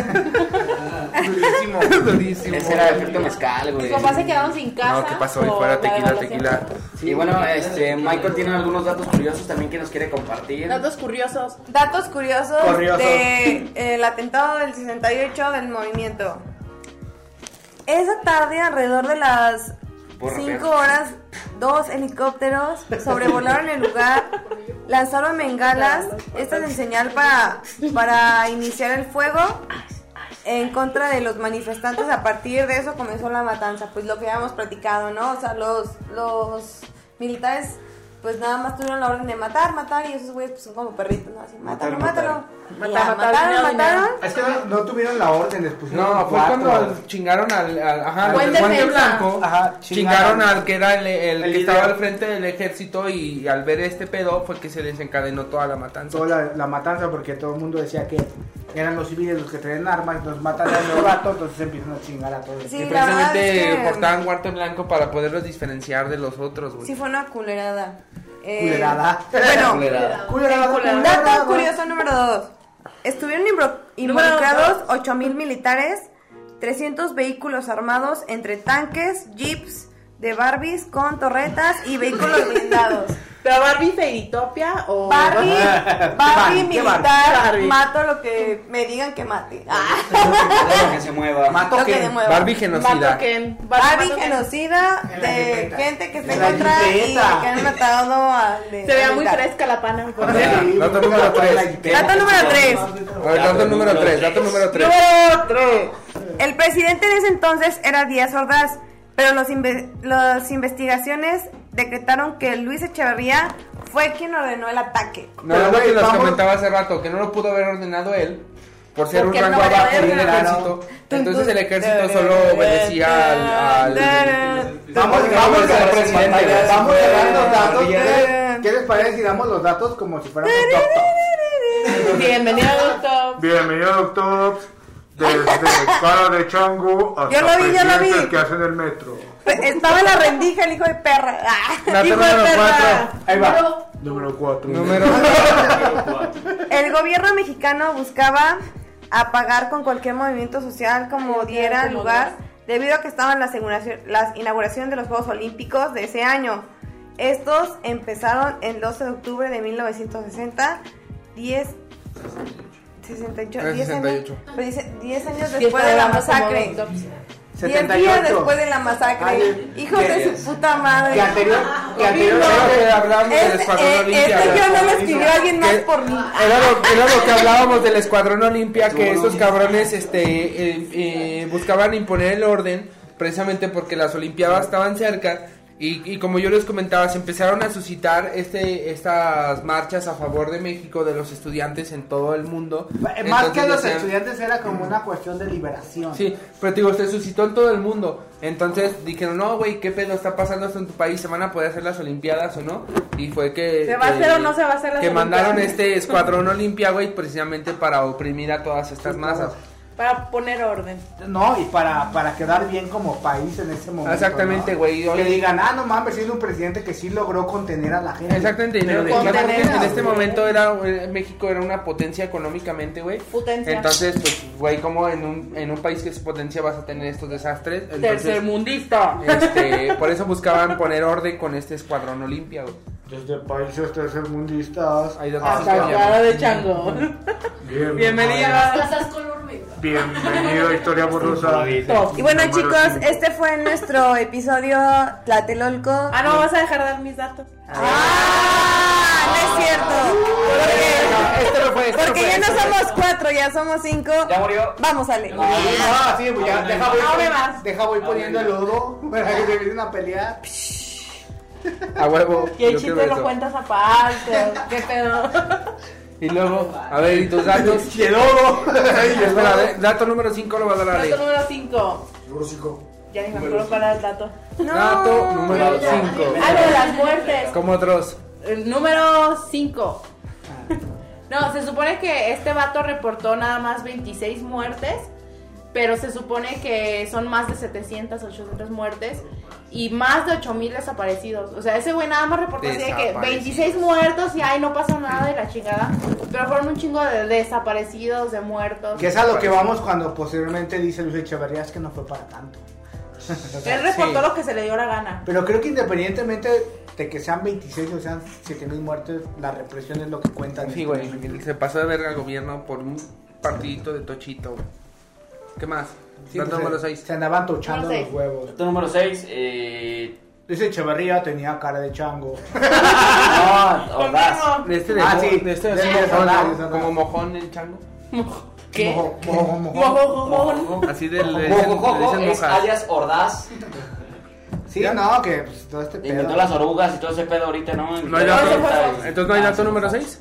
Durísimo. Durísimo. Ese era el efecto mezcal, Mis güey. papás se quedaron sin casa. No, ¿qué pasó? Y fuera la tequila, tequila. Y bueno, este, Michael tiene algunos datos curiosos también que nos quiere compartir. Datos curiosos. Datos curiosos Curiosos. de eh, el atentado del 68 del movimiento. Esa tarde, alrededor de las Por 5 rapear. horas, dos helicópteros sobrevolaron el lugar, lanzaron bengalas, esta es en señal para, para iniciar el fuego en contra de los manifestantes. A partir de eso comenzó la matanza, pues lo que habíamos platicado, ¿no? O sea, los, los militares pues nada más tuvieron la orden de matar, matar y esos güeyes pues son como perritos, ¿no? Así, mátalo, mátalo. matar. Y Matar, ya, matar, mataron, dinero, mataron. Es que no, no tuvieron la orden, les pusieron No, fue cuatro. cuando chingaron al, al- ajá, Fue al guante blanco. Ajá, chingaron chingaron. al que era el, el El que líder. estaba al frente del ejército y al ver este pedo fue que se desencadenó toda la matanza. toda la, la matanza porque todo el mundo decía que eran los civiles los que traen armas, los matan a los rato, entonces empiezan a chingar a todos. Sí, y precisamente es que- portaban guante blanco para poderlos diferenciar de los otros, güey. Sí fue una culerada. Eh, Culerada. Bueno, Culerada. Culerada, Culerada. Dato curioso número 2. Estuvieron involucrados 8000 militares, 300 vehículos armados entre tanques, jeeps de Barbies con torretas y vehículos blindados. ¿Pero Barbie Fairytopia o...? Barbie, Barbie Barbie, ¿qué militar, Barbie? mato lo que me digan que mate. Ah, lo que se mueva. Mato lo que que me mueva. Barbie Mato genocida. Ken. Barbie Mato Ken. genocida En la de gente que está En en la contra y que han matado a... de- Se veía muy fresca la pana. por Ah, dato número la trae tres. la jipeta. Dato número 3. A ver, dato número 3, dato número 3. Número tres. El presidente de ese entonces era Díaz Ordaz, pero los inve- las investigaciones decretaron que Luis Echeverría fue quien ordenó el ataque. No, Pero, lo que nos vamos- comentaba hace rato, que no lo pudo haber ordenado él, por ser Porque un rango no abajo del ejército. Entonces el ejército solo obedecía al... al- Vamos, vamos, al a- presidente, vamos, a dar los datos. ¿Qué les, parece si damos los datos como si fuéramos? Bienvenido, doctor. Bienvenido, doctor. Desde cara de chango hasta Yo lo vi, yo lo vi. que hace en el metro. Estaba en la rendija el hijo de perra. Ah. Dato Hijo de número perra. 4. Ahí va. Número 4. Número... El gobierno mexicano buscaba apagar con cualquier movimiento social como diera lugar, debido a que estaban las, inauguración- las inauguraciones de los Juegos Olímpicos de ese año. Estos empezaron el 12 de octubre de 1960, 10... 68, Ah, 10 años, 68. pero dice 10 años Sí, después de la masacre. Doctor. 10 días 78. después de la masacre. Ay, Hijos de su puta madre. Que anterior, que anterior Era lo que hablábamos del Escuadrón eh, Olimpia. este yo no lo escribió alguien más Que por mí. Era lo, era lo que hablábamos del Escuadrón Olimpia, que estos cabrones este, eh, eh, buscaban imponer el orden precisamente porque las Olimpiadas estaban cerca y, y como yo les comentaba, se empezaron a suscitar este, estas marchas a favor de México de los estudiantes en todo el mundo. Más que Entonces los decían- estudiantes era como una cuestión de liberación. Sí, pero te digo, se suscitó en todo el mundo. Entonces dijeron, no, güey, ¿qué pedo está pasando esto en tu país? ¿Se van a poder hacer las Olimpiadas o no? Y fue que... ¿Se va a que- hacer o no se va a hacer las Que mandaron este escuadrón Olimpia, güey, precisamente para oprimir a todas estas masas. Para poner orden. No, y para, para quedar bien como país en ese momento. Exactamente, ¿no? güey, Que digan, ah, no mames, siendo un presidente que sí logró contener a la gente. Exactamente, Pero en, Contener, este momento era eh, México era una potencia económicamente, güey. Potencia. Entonces, pues, güey, como en un, en un país que es potencia vas a tener estos desastres. Entonces, Tercermundista. este, por eso buscaban poner orden con este escuadrón Olimpia, güey. Desde países tercermundistas. Ahí donde Hasta cara de chango. Bien, Bienvenida. Bienvenido a Historia Borrosa. Y bueno chicos, este fue nuestro episodio Tlatelolco. Ah, no, vas a dejar de dar mis datos. Ah, no es cierto. Porque, Este no fue, este no porque fue, ya no este somos cuatro, ya somos cinco. Ya murió. Vamos, Ale. No, sí, pues ya, deja voy, No me vas. deja voy poniendo el lodo para que se empiecen a pelear. A huevo. Y el chiste lo cuentas aparte. ¿Qué pedo? Y luego, a ver, ¿y tus datos? A ver, dato número 5 lo va a dar Ale. Dato número 5. Número 5. Ya ni me acuerdo cuál era el dato. Dato número 5. Ah, lo de las muertes. Como otros. El número 5. No, se supone que este vato reportó nada más 26 muertes, pero se supone que son más de 700, 800 muertes y más de 8000 desaparecidos. O sea, ese güey nada más reportó así de que Desaparecidos. 26 muertos y ay, no pasó nada de la chingada, pero fueron un chingo de desaparecidos, de muertos. Que es a lo que vamos cuando posteriormente dice Luis Echeverría, es que no fue para tanto. Él reportó Sí. lo que se le dio la gana. Pero creo que independientemente de que sean 26 o sean 7 mil muertes, la represión es lo que cuenta. en Sí, este güey. Se pasó de verga al gobierno por un partidito de tochito, güey. ¿Qué más? Sí, pues, número se- 6. Se andaban tochando Número los seis. huevos. Dato número 6. Eh... Luis Echeverría tenía cara de chango. No, Ordaz. Este de, Ah, mo- sí. este de Sí, mojón, es verdad. como mojón el chango. ¿Qué? Mojo, mojo, mojo. Mojojojón. Así de, le dicen, le Jojo dicen es mojas. alias Ordaz. Sí, no, que pues, todo este pedo. Inventó las orugas y todo ese pedo ahorita, ¿no? No hay dato, entonces no hay dato número 6.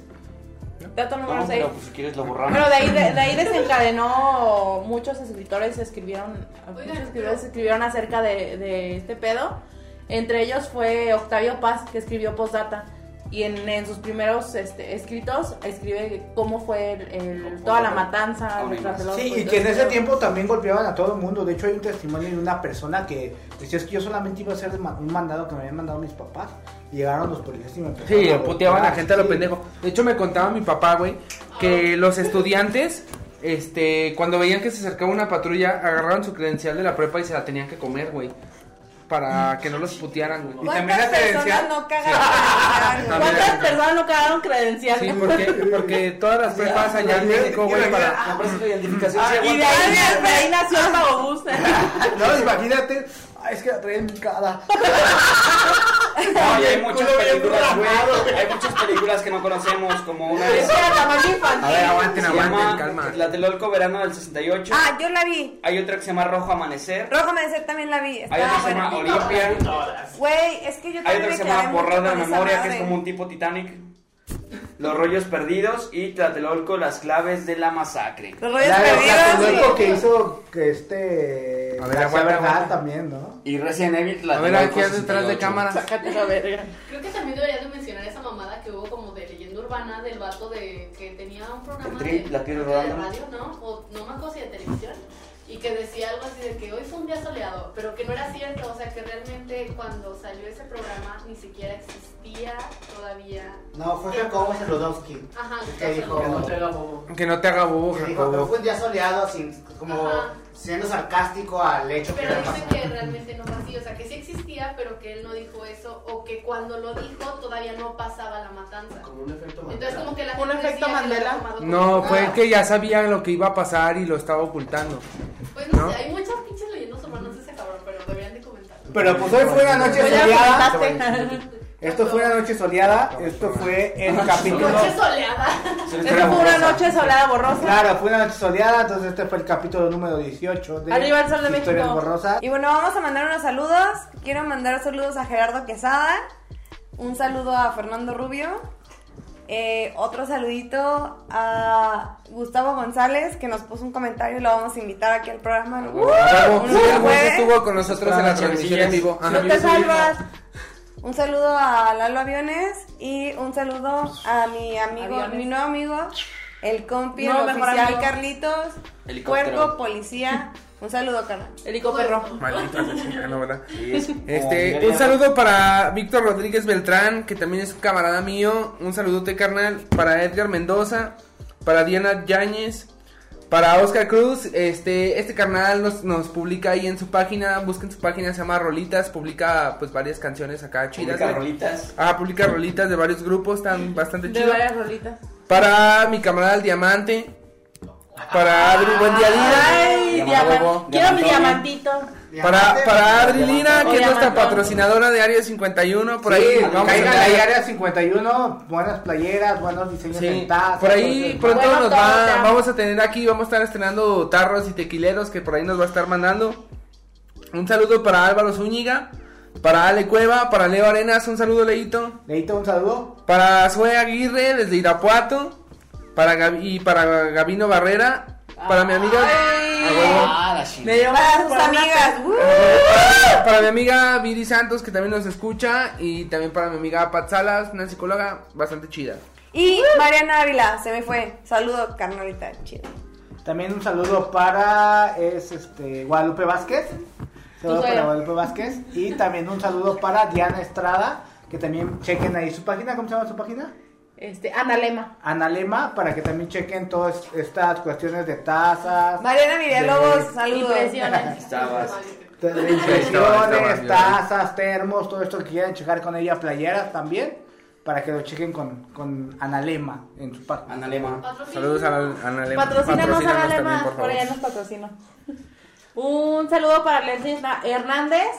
Dato número No, 6. pero pues si quieres lo borramos. Bueno, de ahí, de, de ahí desencadenó, muchos escritores escribieron, muchos escritores escribieron acerca de, de este pedo. Entre ellos fue Octavio Paz, que escribió Postdata. Y en, en sus primeros este, escritos escribe cómo fue el- el- toda la matanza Sí, y que en ese tiempo también golpeaban a todo el mundo. De hecho, hay un testimonio de una persona que decía es que yo solamente iba a hacer un mandado que me habían mandado mis papás. Llegaron los policías y me Sí, puteaban a la gente a lo sí. pendejo. De hecho, me contaba mi papá, güey, que los estudiantes, este, cuando veían que se acercaba una patrulla, agarraban su credencial de la prepa y se la tenían que comer, güey. para que no los putearan, güey. Y también ¿Cuántas la personas credencial. no cagaron credencial? Sí, porque, porque todas las prepas allá en México, güey, para... La prueba de identificación Ah, y de ahí, nació el pagobús. No, imagínate. Ay, es que la traía en mi cara. No, y hay muchas películas, güey. Hay muchas películas que no conocemos, como una de. A ver, aguanten, aguanten, llama calma. Tlatelolco Verano del 68. Ah, yo la vi. Hay otra que se llama Rojo Amanecer. Rojo Medecer también la vi. Hay otra que se llama. Olimpia. Güey, es que yo Hay también otra me que se llama Borrar de la Memoria, que es como un tipo Titanic. Los rollos perdidos y Tlatelolco, las claves de la masacre. Los rollos La perdidos. Tlatelolco sí. que hizo que este. A ver, aguanta, también, ¿no? Y Resident Evil, A ver, Tlatelolco aquí detrás de 68. cámara. Sácate la verga. Creo que también deberías de mencionar esa mamada que hubo como de leyenda urbana del vato de que tenía un programa El trip, de, la tierra de radio, ¿no? O no me acuerdo si de televisión. Y que decía algo así de que hoy fue un día soleado, pero que no era cierto, o sea que realmente cuando salió ese programa ni siquiera existía todavía. No, fue Jacobo Zelodowski. Ajá, Que dijo, que no que Que no te haga bobo, dijo, pero fue un día soleado, sin, como Ajá. siendo sarcástico al hecho que Pero dice que realmente no fue así, o sea que sí existía, pero que él no dijo eso, o que cuando lo dijo todavía no pasaba la matanza. Como un efecto Entonces como que la ¿Un gente efecto decía que lo había Mandela? No, fue Ah. que ya sabían lo que iba a pasar y lo estaba ocultando. Pues no, ¿no? sé, hay muchas pinches leyendas urbanas de ese cabrón, pero deberían de comentar. Pero pues hoy fue una noche Pues soleada. Esto fue una noche soleada. Esto fue el capítulo. Noche soleada. Esta fue una noche soleada borrosa. Claro, fue una noche soleada. Entonces, este fue el capítulo número 18 de Arriba el sol de Historias México. Borrosas. Y bueno, vamos a mandar unos saludos. Quiero mandar saludos a Gerardo Quesada. Un saludo a Fernando Rubio. Eh, otro saludito a Gustavo González, que nos puso un comentario y lo vamos a invitar aquí al programa. ¡Uh! güey jueves. estuvo con nosotros en la transmisión en vivo. Ajá. No te salvas. Un saludo a Lalo Aviones y un saludo a mi amigo, Aviones. mi nuevo amigo, el compi, No, el oficial amigo. Carlitos, Helicóptero. puerco, policía. Un saludo, carnal. Helico perro. Maldito asesino, ¿verdad? Este, un saludo para Víctor Rodríguez Beltrán, que también es un camarada mío. Un saludote, carnal. Para Edgar Mendoza, para Diana Yáñez, para Oscar Cruz. Este, este carnal nos, nos publica ahí en su página. Busquen su página, se llama Rolitas. Publica pues varias canciones acá chidas. Publica rolitas. Ah, publica rolitas de varios grupos, están bastante De chidas. varias rolitas. Para mi camarada el Diamante. Para Adri Buen Día diamante. Huevo. Quiero mi diamantito. Para, para Adri Lira, O que es nuestra patrocinadora de Área 51, por Sí, ahí vamos a ahí área 51, buenas playeras, buenos diseños Sí, en tazas. por ahí pronto Bueno, nos va, vamos a tener aquí, vamos a estar estrenando tarros y tequileros que por ahí nos va a estar mandando. Un saludo para Álvaro Zúñiga, para Ale Cueva, para Leo Arenas, un saludo Leito, Leito, un saludo. para Zoe Aguirre desde Irapuato, para Gabi- y para Gabino Barrera, para mi amiga. Ah, la Me dio Para sus amigas. ¡uh! Para, para mi amiga Viri Santos, que también nos escucha, y también para mi amiga Pat Salas, una psicóloga bastante chida. Y Mariana Ávila, se me fue. Saludo, carnalita, chido. También un saludo para es este Guadalupe Vázquez. Saludo para. Guadalupe Vázquez. Y también un saludo para Diana Estrada. Que también chequen ahí su página. ¿Cómo se llama su página? Este, Analema. Analema. Para que también chequen todas estas cuestiones de tazas. Mariana Villalobos, de- saludos. Impresiones. Impresiones, tazas, termos, todo esto que quieran checar con ella, playeras también. Para que lo chequen con, con Analema en su página. Analema. Saludos a Ana Lema. Patrocínanos Analema. por Por allá nos patrocina. Un saludo para Leslie Hernández,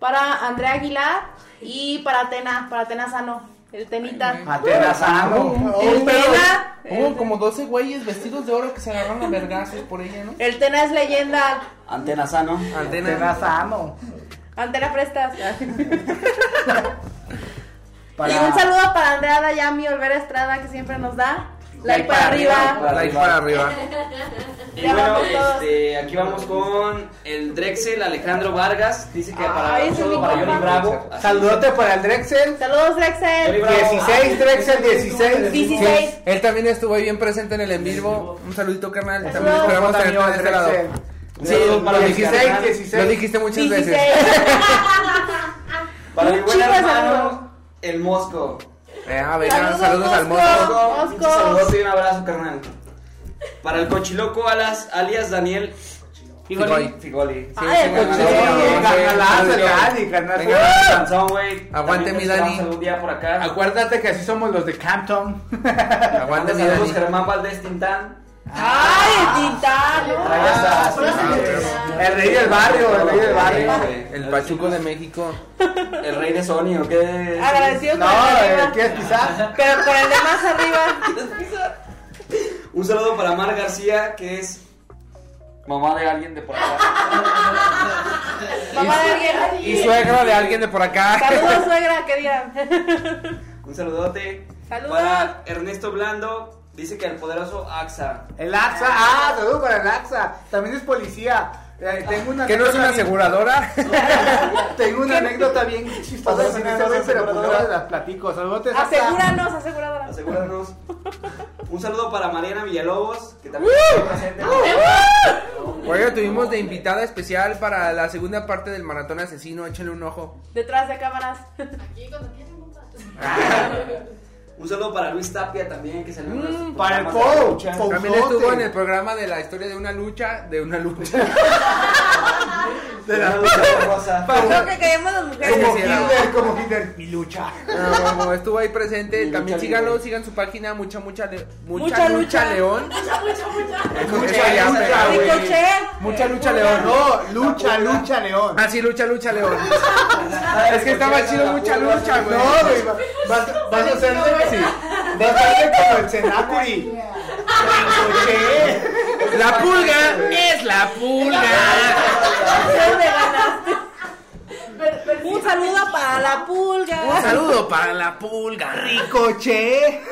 para Andrea Aguilar y para Atena, para Atena Sano, el tenita. Atenas Amo. El Tena, Hubo como 12 güeyes vestidos de oro que se agarraron a vergazos por ella, ¿no? El Tena es leyenda. Antena sano. Antena. Atenas Amo. Antena prestas. Para- Y un saludo para Andrea Dayami Olvera Estrada que siempre nos da. Like para arriba. Like arriba. para arriba. Y bueno, este, aquí vamos con el Drexel Alejandro Vargas. Dice que para, Ay, para Johnny. Bravo. Saludote para el Drexel. Saludos, Drexel. Johnny Bravo. 16, Drexel, 16. 16. Sí, él también estuvo ahí bien presente en el en vivo. Un saludito, carnal. También esperamos tenerte de este lado. Sí, para lo dijiste, carnal. 16. lo dijiste muchas 16. veces. Para mi buen hermano, el Mosco. Eh, ah, venga, Saludos, saludos, al Mosco. monstruo. Mosco. Pinche saludote y un abrazo, carnal. Para el cochiloco alas, alias Daniel Figoli. Figoli. Sí, Ay, sí, el. Venga, Sansón, güey. Aguante, mi Dani. algún día por acá. Acuérdate que así somos los de Campton. Aguante mi Saludos, Dani. Germán Valdés Tintán. ¡Ay, el Tintán! Trae hasta- Ah, pero- El rey del barrio, el rey del barrio. El Pachuco de México. El rey de Sony, ¿o qué? Agradecido No, con el de eh, arriba. ¿quieres pisar? Pero por el de más arriba. Un saludo para Mar García, que es mamá de alguien de por acá. Mamá de alguien. Y suegra de alguien de por acá. Saludos, suegra, que digan. Un saludote. Saludos. Para Ernesto Blando, dice que el poderoso AXA. El AXA, ah, saludos para el AXA. También es policía. Eh, tengo una Que no es una bien- aseguradora. Tengo una anécdota bien chistosa Patrocínanos, ese güey, pero pues ahora las platico. Saludos AXA. Asegúranos, aseguradora. Asegúranos. Un saludo para Mariana Villalobos, que también está presente. Oiga, tuvimos de invitada especial para la segunda parte del maratón asesino. Échenle un ojo. Detrás de cámaras. Aquí cuando quieren, compa. Un saludo para Luis Tapia también, que salió Mm, para el de. Pou. También estuvo en el programa de la historia de una lucha. De una lucha. De la lucha rosa. Lo que queremos las mujeres. Como. Hitler, como Hitler, mi lucha. No, como estuvo ahí presente. También síganlo, sigan su página. Mucha, mucha, le- mucha, Mucha lucha, lucha. león. Mucha, mucha, mucha. Mucha lucha, león. No, lucha, lucha, león. Ah, sí, lucha, lucha, león. es que estaba chido mucha lucha, güey. No, güey, va- vas, a hacerle a hacerle como el Senacuri. La pulga es la pulga. Un saludo para la pulga. Un saludo para la pulga. Ricochet.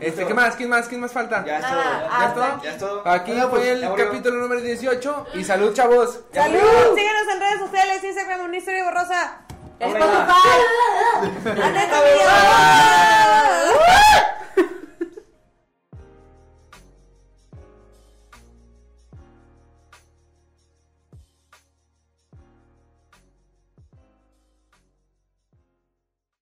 Este, ¿qué más? ¿Quién más? ¿Quién más falta? Ya es todo. ¿Ya es todo? Ya es todo. Aquí Bueno, pues, fue el capítulo número 18. Y salud, chavos. Salud. Síguenos en redes sociales, Instagram, historia borrosa. Spotify.